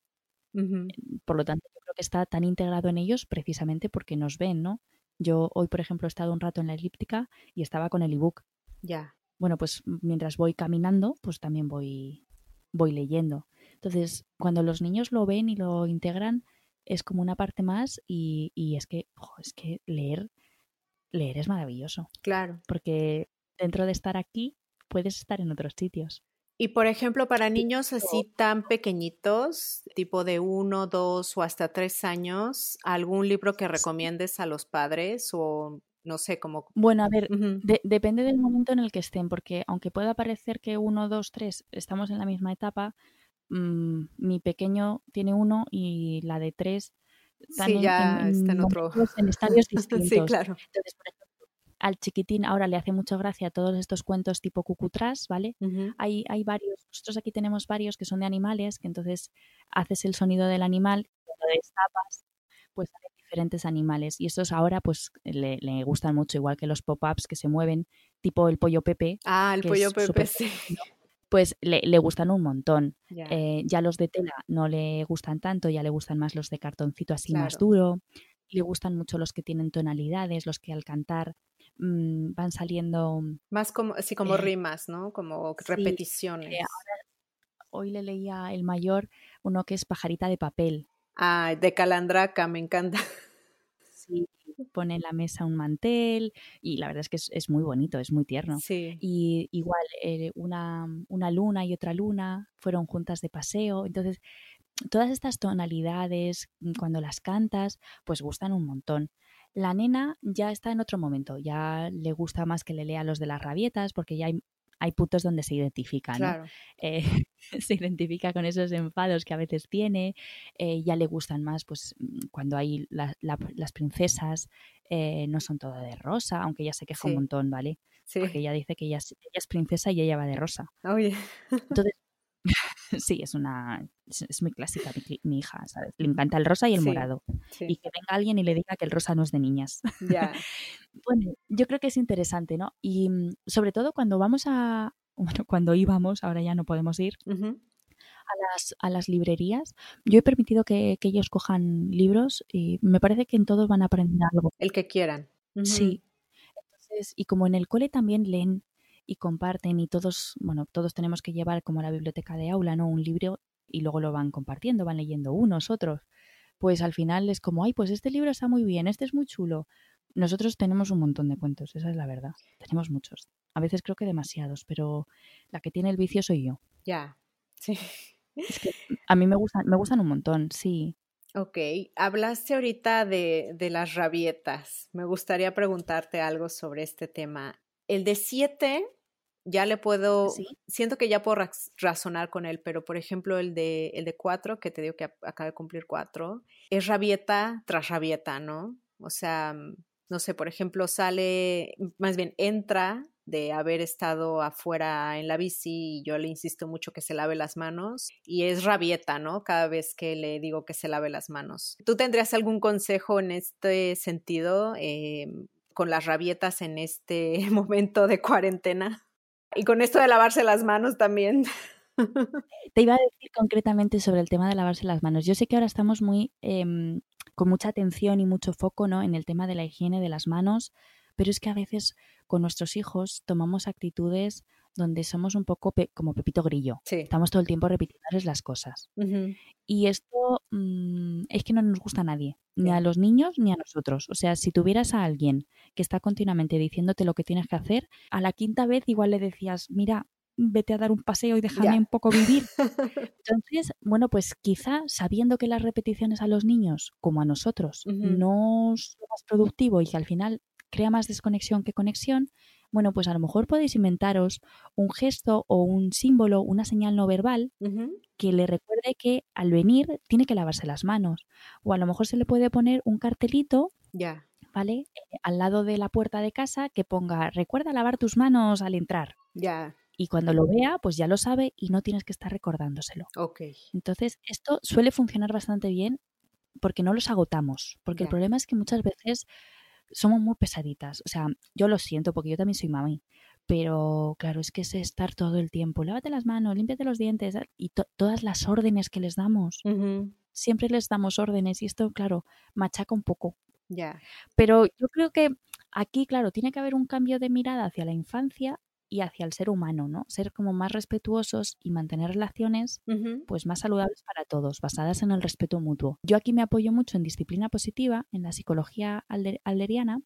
Por lo tanto, yo creo que está tan integrado en ellos precisamente porque nos ven, ¿no? Yo hoy, por ejemplo, he estado un rato en la elíptica y estaba con el ebook. Ya. Bueno, pues mientras voy caminando, pues también voy, voy leyendo. Entonces, cuando los niños lo ven y lo integran, es como una parte más y, es que, es que leer, leer es maravilloso. Claro. Porque dentro de estar aquí, puedes estar en otros sitios. Y por ejemplo, para niños así tan pequeñitos, tipo de uno, dos o hasta tres años, ¿algún libro que recomiendes a los padres o no sé cómo? Bueno, a ver, depende del momento en el que estén, porque aunque pueda parecer que uno, dos, tres estamos en la misma etapa, Mm, mi pequeño tiene uno y la de tres sí, ya en, está en, otro... en *laughs* estadios *laughs* distintos. sí, claro. Entonces, por ejemplo, al chiquitín ahora le hace mucha gracia todos estos cuentos tipo cucutrás, ¿vale? hay, hay varios, nosotros aquí tenemos varios que son de animales, que entonces haces el sonido del animal, cuando destapas, pues diferentes animales. Y estos ahora pues le, le gustan mucho, igual que los pop-ups que se mueven, tipo el pollo Pepe. Ah, el pollo Pepe, sí pues le, gustan un montón. *laughs* Eh, ya los de tela no le gustan tanto, ya le gustan más los de cartoncito así más duro. Le gustan mucho los que tienen tonalidades, los que al cantar mm, van saliendo... Más como, así como eh, rimas, ¿no? Como repeticiones. hoy le leía el mayor uno que es Pajarita de papel. Ah, de Calandraca, me encanta. *laughs* Sí, pone en la mesa un mantel y la verdad es que es, muy bonito, es muy tierno. Sí. Y igual eh, una, una luna y otra luna fueron juntas de paseo, entonces todas estas tonalidades, mm, cuando las cantas, pues gustan un montón. La nena ya está en otro momento, ya le gusta más que le lea los de las rabietas, porque ya hay, hay puntos donde se identifica, ¿no? Eh, *laughs* se identifica con esos enfados que a veces tiene, eh, ya le gustan más pues mm, cuando hay las princesas, eh, no son todas de rosa, aunque ya se queja un montón, ¿vale? Porque ella dice que ella es, ella es princesa y ella va de rosa. Oye. Entonces, sí, es una es, muy clásica mi, hija, ¿sabes? Le encanta el rosa y el morado. Y que venga alguien y le diga que el rosa no es de niñas. *laughs* Bueno, yo creo que es interesante, ¿no? Y mm, sobre todo cuando vamos a, *laughs* bueno, cuando íbamos, ahora ya no podemos ir, a, las, a las librerías, yo he permitido que, que, ellos cojan libros y me parece que en todos van a aprender algo. El que quieran. Sí. Entonces, y como en el cole también leen y comparten y todos, bueno, todos tenemos que llevar como la biblioteca de aula, ¿no? Un libro y luego lo van compartiendo, van leyendo unos, otros. Pues al final es como, ay, pues este libro está muy bien, este es muy chulo. Nosotros tenemos un montón de cuentos, esa es la verdad. Tenemos muchos. A veces creo que demasiados, pero la que tiene el vicio soy yo. Ya, sí. a mí me gustan, me gustan un montón, sí. Ok, hablaste ahorita de, de las rabietas. Me gustaría preguntarte algo sobre este tema. El de siete ya le puedo, siento que ya puedo razonar con él, pero por ejemplo el de, el de cuatro, que te digo que acaba de cumplir cuatro, es rabieta tras rabieta, ¿no? O sea, mm, no sé, por ejemplo, sale, más bien entra de haber estado afuera en la bici y yo le insisto mucho que se lave las manos y es rabieta, ¿no? Cada vez que le digo que se lave las manos. ¿Tú tendrías algún consejo en este sentido eh, con las rabietas en este *laughs* momento de cuarentena? Y con esto de lavarse las manos también. *laughs* Te iba a decir concretamente sobre el tema de lavarse las manos. Yo sé que ahora estamos muy em, con mucha atención y mucho foco ¿no? en el tema de la higiene de las manos, pero es que a veces con nuestros hijos tomamos actitudes donde somos un poco como Pepito Grillo. Estamos todo el tiempo repitiéndoles las cosas. Y esto mm, es que no nos gusta a nadie, ni a los niños ni a nosotros. O sea, si tuvieras a alguien que está continuamente diciéndote lo que tienes que hacer, a la quinta vez igual le decías, mira, vete a dar un paseo y déjame un poco vivir. *laughs* Entonces, bueno, pues quizá sabiendo que las repeticiones a los niños, como a nosotros, no son más productivo y que al final crea más desconexión que conexión, bueno, pues a lo mejor podéis inventaros un gesto o un símbolo, una señal no verbal que le recuerde que al venir tiene que lavarse las manos. O a lo mejor se le puede poner un cartelito. Ya. ¿Vale? Eh, al lado de la puerta de casa que ponga recuerda lavar tus manos al entrar. Ya. Y cuando lo vea, pues ya lo sabe y no tienes que estar recordándoselo. Ok. Entonces, esto suele funcionar bastante bien porque no los agotamos. Porque el problema es que muchas veces somos muy pesaditas. O sea, yo lo siento porque yo también soy mami. Pero claro, es que es estar todo el tiempo, lávate las manos, límpiate los dientes y todas las órdenes que les damos. Siempre les damos órdenes y esto, claro, machaca un poco. Ya. Pero yo creo que aquí, claro, tiene que haber un cambio de mirada hacia la infancia y hacia el ser humano, ¿no? Ser como más respetuosos y mantener relaciones pues más saludables para todos, basadas en el respeto mutuo. Yo aquí me apoyo mucho en disciplina positiva, en la psicología alderiana,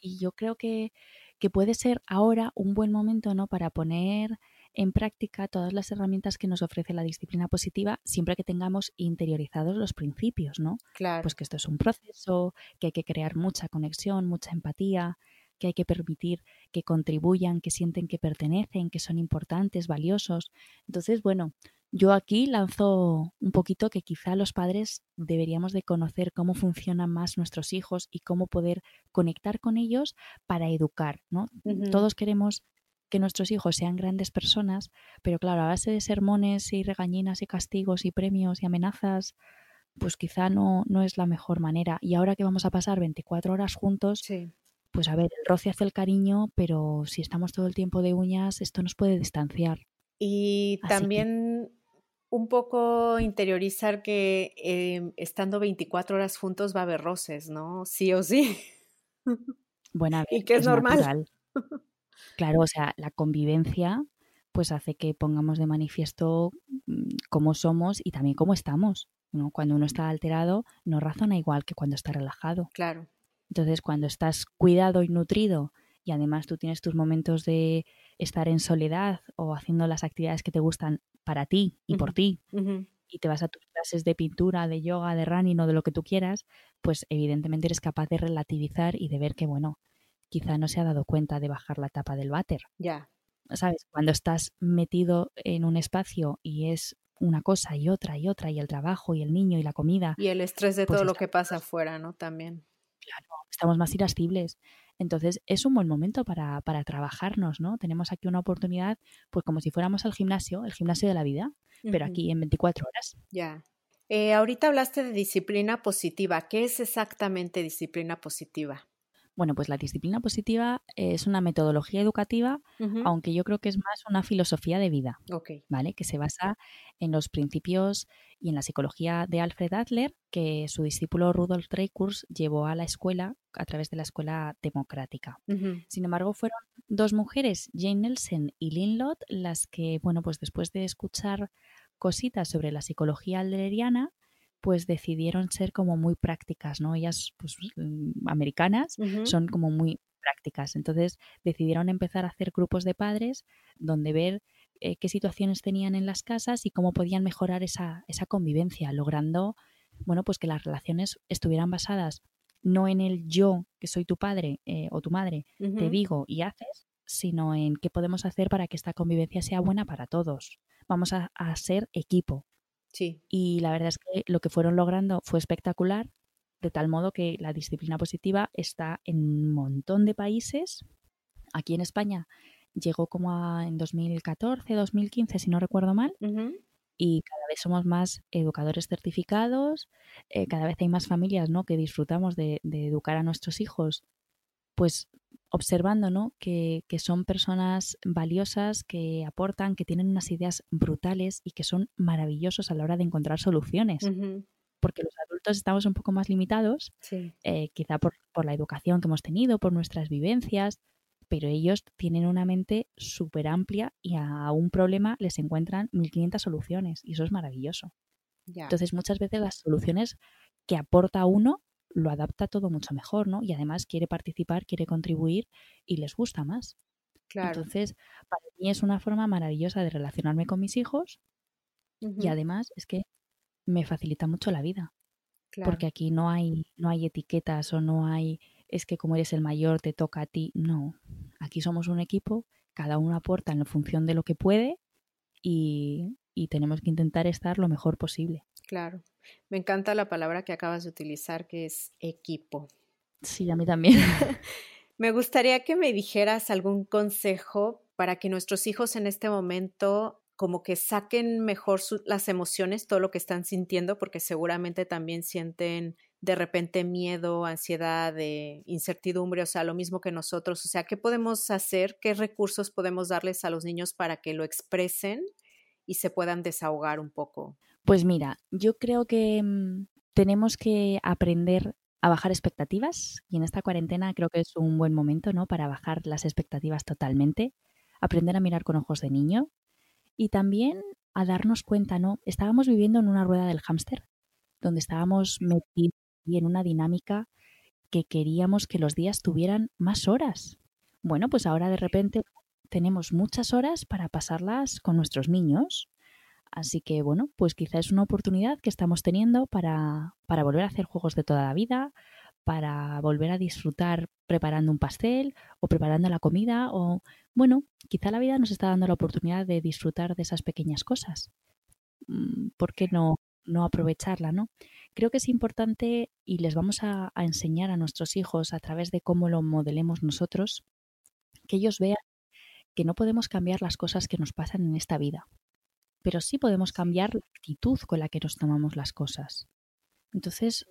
y yo creo que, que puede ser ahora un buen momento, ¿no? Para poner en práctica todas las herramientas que nos ofrece la disciplina positiva siempre que tengamos interiorizados los principios, ¿no? Claro. Pues que esto es un proceso, que hay que crear mucha conexión, mucha empatía, que hay que permitir que contribuyan, que sienten que pertenecen, que son importantes, valiosos. Entonces, bueno, yo aquí lanzo un poquito que quizá los padres deberíamos de conocer cómo funcionan más nuestros hijos y cómo poder conectar con ellos para educar, ¿no? Todos queremos que nuestros hijos sean grandes personas, pero claro, a base de sermones y regañinas y castigos y premios y amenazas, pues quizá no, no es la mejor manera. Y ahora que vamos a pasar 24 horas juntos, pues a ver, el roce hace el cariño, pero si estamos todo el tiempo de uñas, esto nos puede distanciar. Y también un poco interiorizar que em, estando 24 horas juntos va a haber roces, ¿no? Sí o sí. *laughs* Bueno, y que es, normal. *laughs* Claro, o sea, la convivencia pues hace que pongamos de manifiesto mm, cómo somos y también cómo estamos. ¿no? Cuando uno está alterado, no razona igual que cuando está relajado. Claro. Entonces, cuando estás cuidado y nutrido y además tú tienes tus momentos de estar en soledad o haciendo las actividades que te gustan para ti y por ti, y te vas a tus clases de pintura, de yoga, de running o de lo que tú quieras, pues evidentemente eres capaz de relativizar y de ver que, bueno, quizá no se ha dado cuenta de bajar la tapa del váter. Ya. ¿Sabes? Cuando estás metido en un espacio y es una cosa y otra y otra, y el trabajo y el niño y la comida. Y el estrés de pues todo lo que pasa afuera, ¿no? También. Claro, estamos más irascibles. Entonces es un buen momento para, para, trabajarnos, ¿no? Tenemos aquí una oportunidad, pues como si fuéramos al gimnasio, el gimnasio de la vida, pero aquí en 24 horas. Ya. Eh, ahorita hablaste de disciplina positiva. ¿Qué es exactamente disciplina positiva? Bueno, pues la disciplina positiva es una metodología educativa, aunque yo creo que es más una filosofía de vida, ¿vale? Que se basa en los principios y en la psicología de Alfred Adler, que su discípulo Rudolf Dreikurs llevó a la escuela a través de la escuela democrática. Sin embargo, fueron dos mujeres, Jane Nelson y Lynn Lott, las que, bueno, pues después de escuchar cositas sobre la psicología adleriana, pues decidieron ser como muy prácticas, ¿no? Ellas, pues mm, americanas, son como muy prácticas. Entonces decidieron empezar a hacer grupos de padres donde ver eh, qué situaciones tenían en las casas y cómo podían mejorar esa, esa convivencia, logrando, bueno, pues que las relaciones estuvieran basadas no en el yo, que soy tu padre eh, o tu madre, te digo y haces, sino en qué podemos hacer para que esta convivencia sea buena para todos. Vamos a ser equipo, y la verdad es que lo que fueron logrando fue espectacular, de tal modo que la disciplina positiva está en un montón de países. Aquí en España llegó como en 2014, 2015, si no recuerdo mal. Y cada vez somos más educadores certificados, eh, cada vez hay más familias ¿no? que disfrutamos de, de educar a nuestros hijos, pues observando ¿no? que, son personas valiosas, que aportan, que tienen unas ideas brutales y que son maravillosos a la hora de encontrar soluciones. Porque los adultos estamos un poco más limitados, eh, quizá por, la educación que hemos tenido, por nuestras vivencias, pero ellos tienen una mente súper amplia y a un problema les encuentran 1500 soluciones y eso es maravilloso. Entonces muchas veces las soluciones que aporta uno lo adapta todo mucho mejor, ¿no? Y además quiere participar, quiere contribuir y les gusta más. Claro. Entonces, para mí es una forma maravillosa de relacionarme con mis hijos y además es que me facilita mucho la vida. Porque aquí no hay, no hay etiquetas o no hay, es que como eres el mayor te toca a ti. No, aquí somos un equipo, cada uno aporta en función de lo que puede y, y tenemos que intentar estar lo mejor posible. Claro. Me encanta la palabra que acabas de utilizar, que es equipo. Sí, a mí también. *laughs* me gustaría que me dijeras algún consejo para que nuestros hijos en este momento como que saquen mejor las emociones, todo lo que están sintiendo, porque seguramente también sienten de repente miedo, ansiedad, de incertidumbre, o sea, lo mismo que nosotros. O sea, ¿qué podemos hacer? ¿Qué recursos podemos darles a los niños para que lo expresen y se puedan desahogar un poco? Pues mira, yo creo que mm, tenemos que aprender a bajar expectativas y en esta cuarentena creo que es un buen momento, ¿no? Para bajar las expectativas totalmente, aprender a mirar con ojos de niño y también a darnos cuenta, ¿no? Estábamos viviendo en una rueda del hámster, donde estábamos metidos en una dinámica que queríamos que los días tuvieran más horas. Bueno, pues ahora de repente tenemos muchas horas para pasarlas con nuestros niños Así que bueno, pues quizá es una oportunidad que estamos teniendo para, para volver a hacer juegos de toda la vida, para volver a disfrutar preparando un pastel o preparando la comida o bueno, quizá la vida nos está dando la oportunidad de disfrutar de esas pequeñas cosas. Mm, ¿Por qué no, no aprovecharla, no? Creo que es importante y les vamos a, a enseñar a nuestros hijos a través de cómo lo modelemos nosotros, que ellos vean que no podemos cambiar las cosas que nos pasan en esta vida, pero sí podemos cambiar la actitud con la que nos tomamos las cosas. Entonces,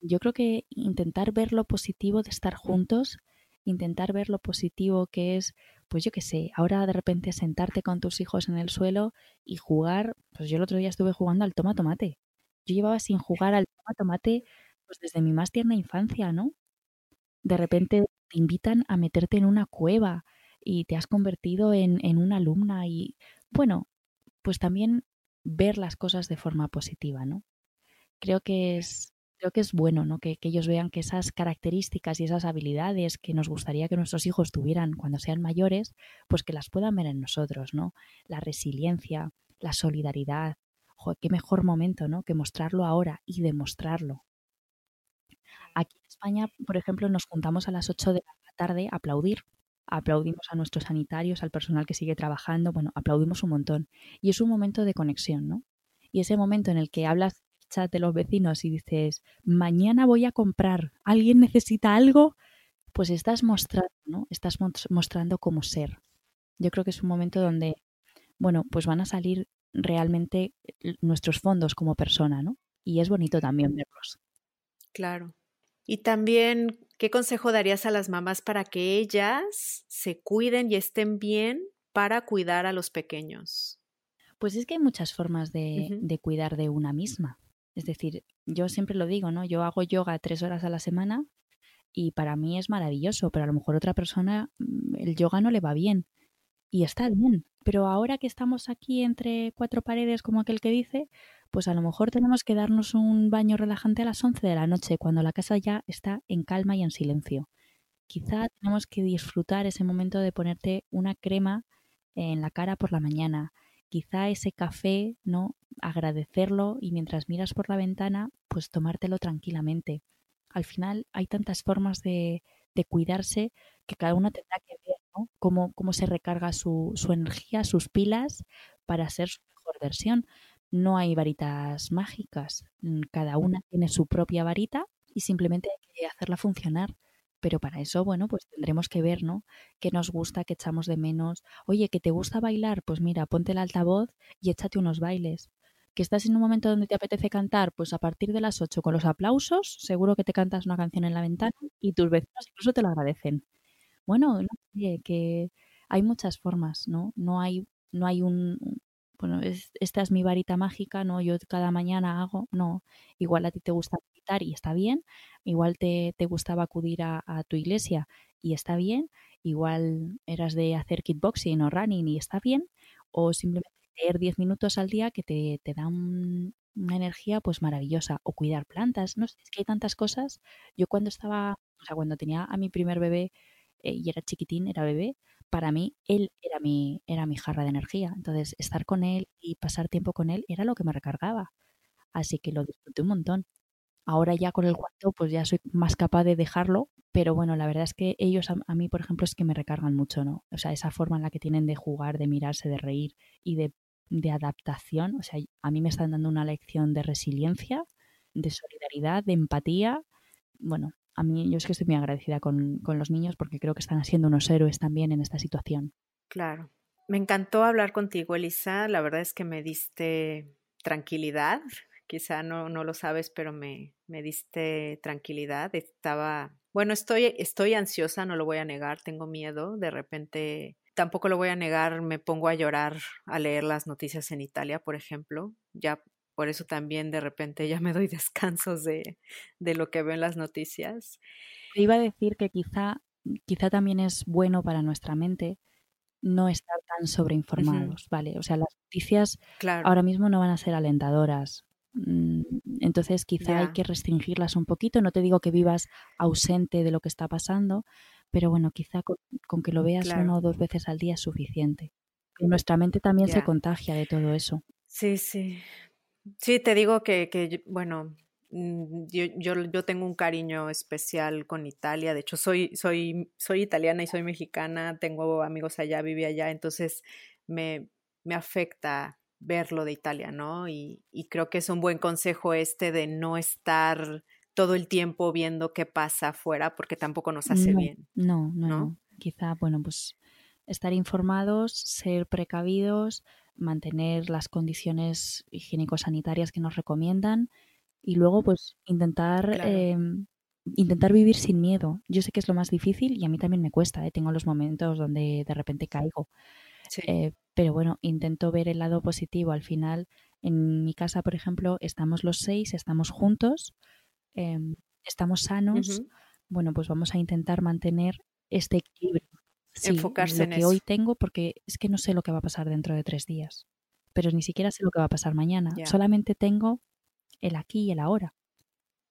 yo creo que intentar ver lo positivo de estar juntos, intentar ver lo positivo que es, pues yo qué sé, ahora de repente sentarte con tus hijos en el suelo y jugar, pues yo el otro día estuve jugando al toma tomate. Yo llevaba sin jugar al toma tomate pues desde mi más tierna infancia, ¿no? De repente te invitan a meterte en una cueva, y te has convertido en, en una alumna y bueno, pues también ver las cosas de forma positiva, ¿no? Creo que es, creo que es bueno, ¿no? Que, que, ellos vean que esas características y esas habilidades que nos gustaría que nuestros hijos tuvieran cuando sean mayores, pues que las puedan ver en nosotros, ¿no? La resiliencia, la solidaridad. Joder, qué mejor momento, ¿no? Que mostrarlo ahora y demostrarlo. Aquí en España, por ejemplo, nos juntamos a las 8 de la tarde a aplaudir aplaudimos a nuestros sanitarios, al personal que sigue trabajando, bueno, aplaudimos un montón. Y es un momento de conexión, ¿no? Y ese momento en el que hablas chat de los vecinos y dices, mañana voy a comprar, ¿alguien necesita algo? Pues estás mostrando, ¿no? Estás mostrando cómo ser. Yo creo que es un momento donde, bueno, pues van a salir realmente nuestros fondos como persona, ¿no? Y es bonito también verlos. Claro. Y también, ¿qué consejo darías a las mamás para que ellas se cuiden y estén bien para cuidar a los pequeños? Pues es que hay muchas formas de, de, cuidar de una misma. Es decir, yo siempre lo digo, ¿no? Yo hago yoga tres horas a la semana y para mí es maravilloso, pero a lo mejor otra persona mm, el yoga no le va bien. Y está bien. Pero ahora que estamos aquí entre cuatro paredes, como aquel que dice, pues a lo mejor tenemos que darnos un baño relajante a las 11 de la noche, cuando la casa ya está en calma y en silencio. Quizá tenemos que disfrutar ese momento de ponerte una crema en la cara por la mañana. Quizá ese café, ¿no? Agradecerlo y mientras miras por la ventana, pues tomártelo tranquilamente. Al final hay tantas formas de, de cuidarse que cada uno tendrá que ver cómo se recarga su, su energía, sus pilas para ser su mejor versión no hay varitas mágicas. Mm, cada una tiene su propia varita y simplemente hay que hacerla funcionar. Pero para eso, bueno, pues tendremos que ver, ¿no? ¿Qué nos gusta, qué echamos de menos? Oye, ¿que te gusta bailar? Pues mira, ponte el altavoz y échate unos bailes. ¿Que estás en un momento donde te apetece cantar? Pues a partir de las 8 con los aplausos, seguro que te cantas una canción en la ventana y tus vecinos incluso te lo agradecen. Bueno, no, oye, que hay muchas formas, ¿no? No hay, no hay un, bueno, esta es mi varita mágica, no, yo cada mañana hago, no, igual a ti te gusta meditar y está bien, igual te, te gustaba acudir a, tu iglesia y está bien, igual eras de hacer kickboxing o running y está bien, o simplemente leer 10 minutos al día que te, te da una energía pues maravillosa, o cuidar plantas, no sé, es que hay tantas cosas. Yo cuando estaba, o sea, cuando tenía a mi primer bebé eh, y era chiquitín, era bebé, para mí él era mi, era mi jarra de energía. Entonces, estar con él y pasar tiempo con él era lo que me recargaba. Así que lo disfruté un montón. Ahora ya con el cuarto, pues ya soy más capaz de dejarlo, pero bueno, la verdad es que ellos a, mí, por ejemplo, es que me recargan mucho, ¿no? O sea, esa forma en la que tienen de jugar, de mirarse, de reír y de, de adaptación, o sea, a mí me están dando una lección de resiliencia, de solidaridad, de empatía. Bueno, a mí yo es que estoy muy agradecida con, los niños porque creo que están siendo unos héroes también en esta situación. Claro. Me encantó hablar contigo, Elisa. La verdad es que me diste tranquilidad. Quizá no, no lo sabes, pero me, me diste tranquilidad. Estaba, bueno, estoy, estoy ansiosa, no lo voy a negar, tengo miedo. De repente, tampoco lo voy a negar, me pongo a llorar a leer las noticias en Italia, por ejemplo. Ya por eso también de repente ya me doy *laughs* descansos de, de lo que veo en las noticias. Iba a decir que quizá, quizá también es bueno para nuestra mente no estar tan sobreinformados, ¿vale? O sea, las noticias ahora mismo no van a ser alentadoras. Mm, entonces, quizá hay que restringirlas un poquito. No te digo que vivas ausente de lo que está pasando, pero bueno, quizá con, que lo veas uno o dos veces al día es suficiente. nuestra mente también se contagia de todo eso. Sí, sí. Sí, te digo que, bueno, mm, yo, yo, yo, tengo un cariño especial con Italia. De hecho, soy, soy, soy italiana y soy mexicana. Tengo amigos allá, viví allá. Entonces, me, me afecta verlo de Italia, ¿no? Y, y creo que es un buen consejo este de no estar todo el tiempo viendo qué pasa afuera, porque tampoco nos hace bien. No, no, no. Quizá, bueno, pues estar informados, ser precavidos, mantener las condiciones higiénico-sanitarias que nos recomiendan y luego pues intentar em, intentar vivir sin miedo. Yo sé que es lo más difícil y a mí también me cuesta, ¿eh? tengo los momentos donde de repente caigo. Eh, pero bueno, intento ver el lado positivo. Al final, en mi casa, por ejemplo, estamos los seis, estamos juntos, em, estamos sanos. Bueno, pues vamos a intentar mantener este equilibrio enfocarse en lo que hoy tengo porque es que no sé lo que va a pasar dentro de tres días, pero ni siquiera sé lo que va a pasar mañana. Solamente tengo el aquí y el ahora.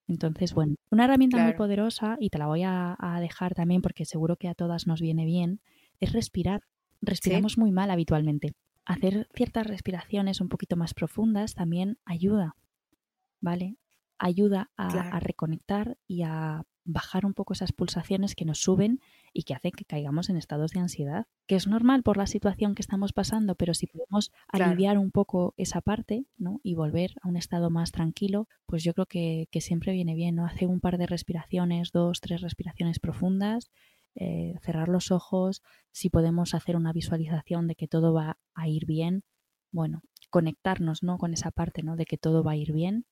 Entonces, bueno, una herramienta muy poderosa, y te la voy a, dejar también porque seguro que a todas nos viene bien, es respirar. Respiramos muy mal habitualmente. Hacer ciertas respiraciones un poquito más profundas también ayuda, ¿vale? Ayuda a reconectar y a bajar un poco esas pulsaciones que nos suben y que hacen que caigamos en estados de ansiedad, que es normal por la situación que estamos pasando, pero si podemos aliviar un poco esa parte ¿no? y volver a un estado más tranquilo, pues yo creo que, siempre viene bien, ¿no? Hacer un par de respiraciones, dos, tres respiraciones profundas, eh, cerrar los ojos, si podemos hacer una visualización de que todo va a ir bien, bueno, conectarnos ¿no? con esa parte ¿no? de que todo va a ir bien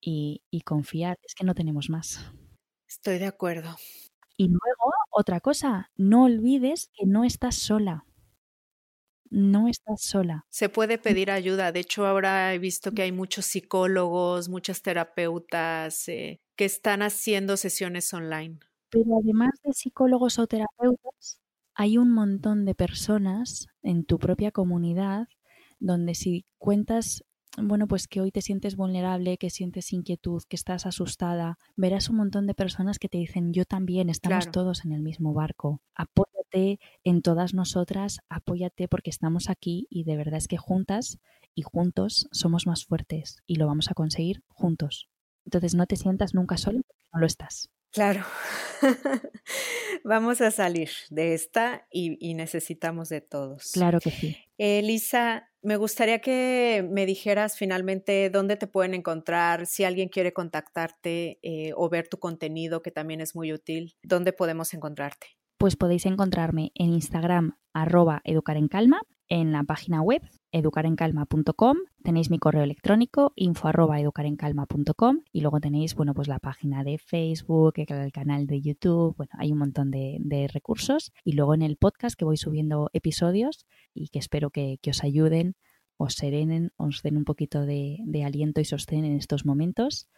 y, y confiar, es que no tenemos más. Estoy de acuerdo. Y luego, otra cosa, no olvides que no estás sola. No estás sola. Se puede pedir ayuda. De hecho, ahora he visto que hay muchos psicólogos, muchas terapeutas eh, que están haciendo sesiones online. Pero además de psicólogos o terapeutas, hay un montón de personas en tu propia comunidad donde si cuentas bueno, pues que hoy te sientes vulnerable, que sientes inquietud, que estás asustada, verás un montón de personas que te dicen, yo también, estamos todos en el mismo barco. Apóyate en todas nosotras, apóyate porque estamos aquí y de verdad es que juntas y juntos somos más fuertes y lo vamos a conseguir juntos. Entonces no te sientas nunca solo no lo estás. Claro, *laughs* vamos a salir de esta y, necesitamos de todos. Claro que sí. Elisa, me gustaría que me dijeras finalmente dónde te pueden encontrar, si alguien quiere contactarte eh, o ver tu contenido, que también es muy útil, ¿dónde podemos encontrarte? Pues podéis encontrarme en Instagram arroba educar en calma, en la página web educarencalma.com, tenéis mi correo electrónico info y luego tenéis, bueno, pues la página de Facebook, el canal de YouTube, bueno, hay un montón de, recursos y luego en el podcast que voy subiendo episodios y que espero que, os ayuden, os serenen, os den un poquito de, aliento y sostén en estos momentos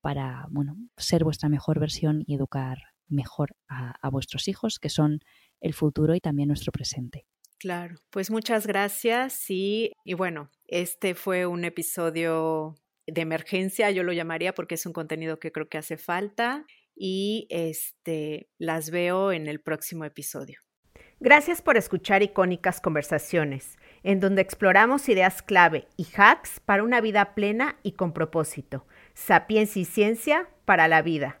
para, bueno, ser vuestra mejor versión y educar mejor a vuestros hijos, que son el futuro y también nuestro presente. Claro, pues muchas gracias y, y bueno, este fue un episodio de emergencia, yo lo llamaría porque es un contenido que creo que hace falta y este las veo en el próximo episodio. Gracias por escuchar icónicas conversaciones, en donde exploramos ideas clave y hacks para una vida plena y con propósito. Sapiencia y ciencia para la vida.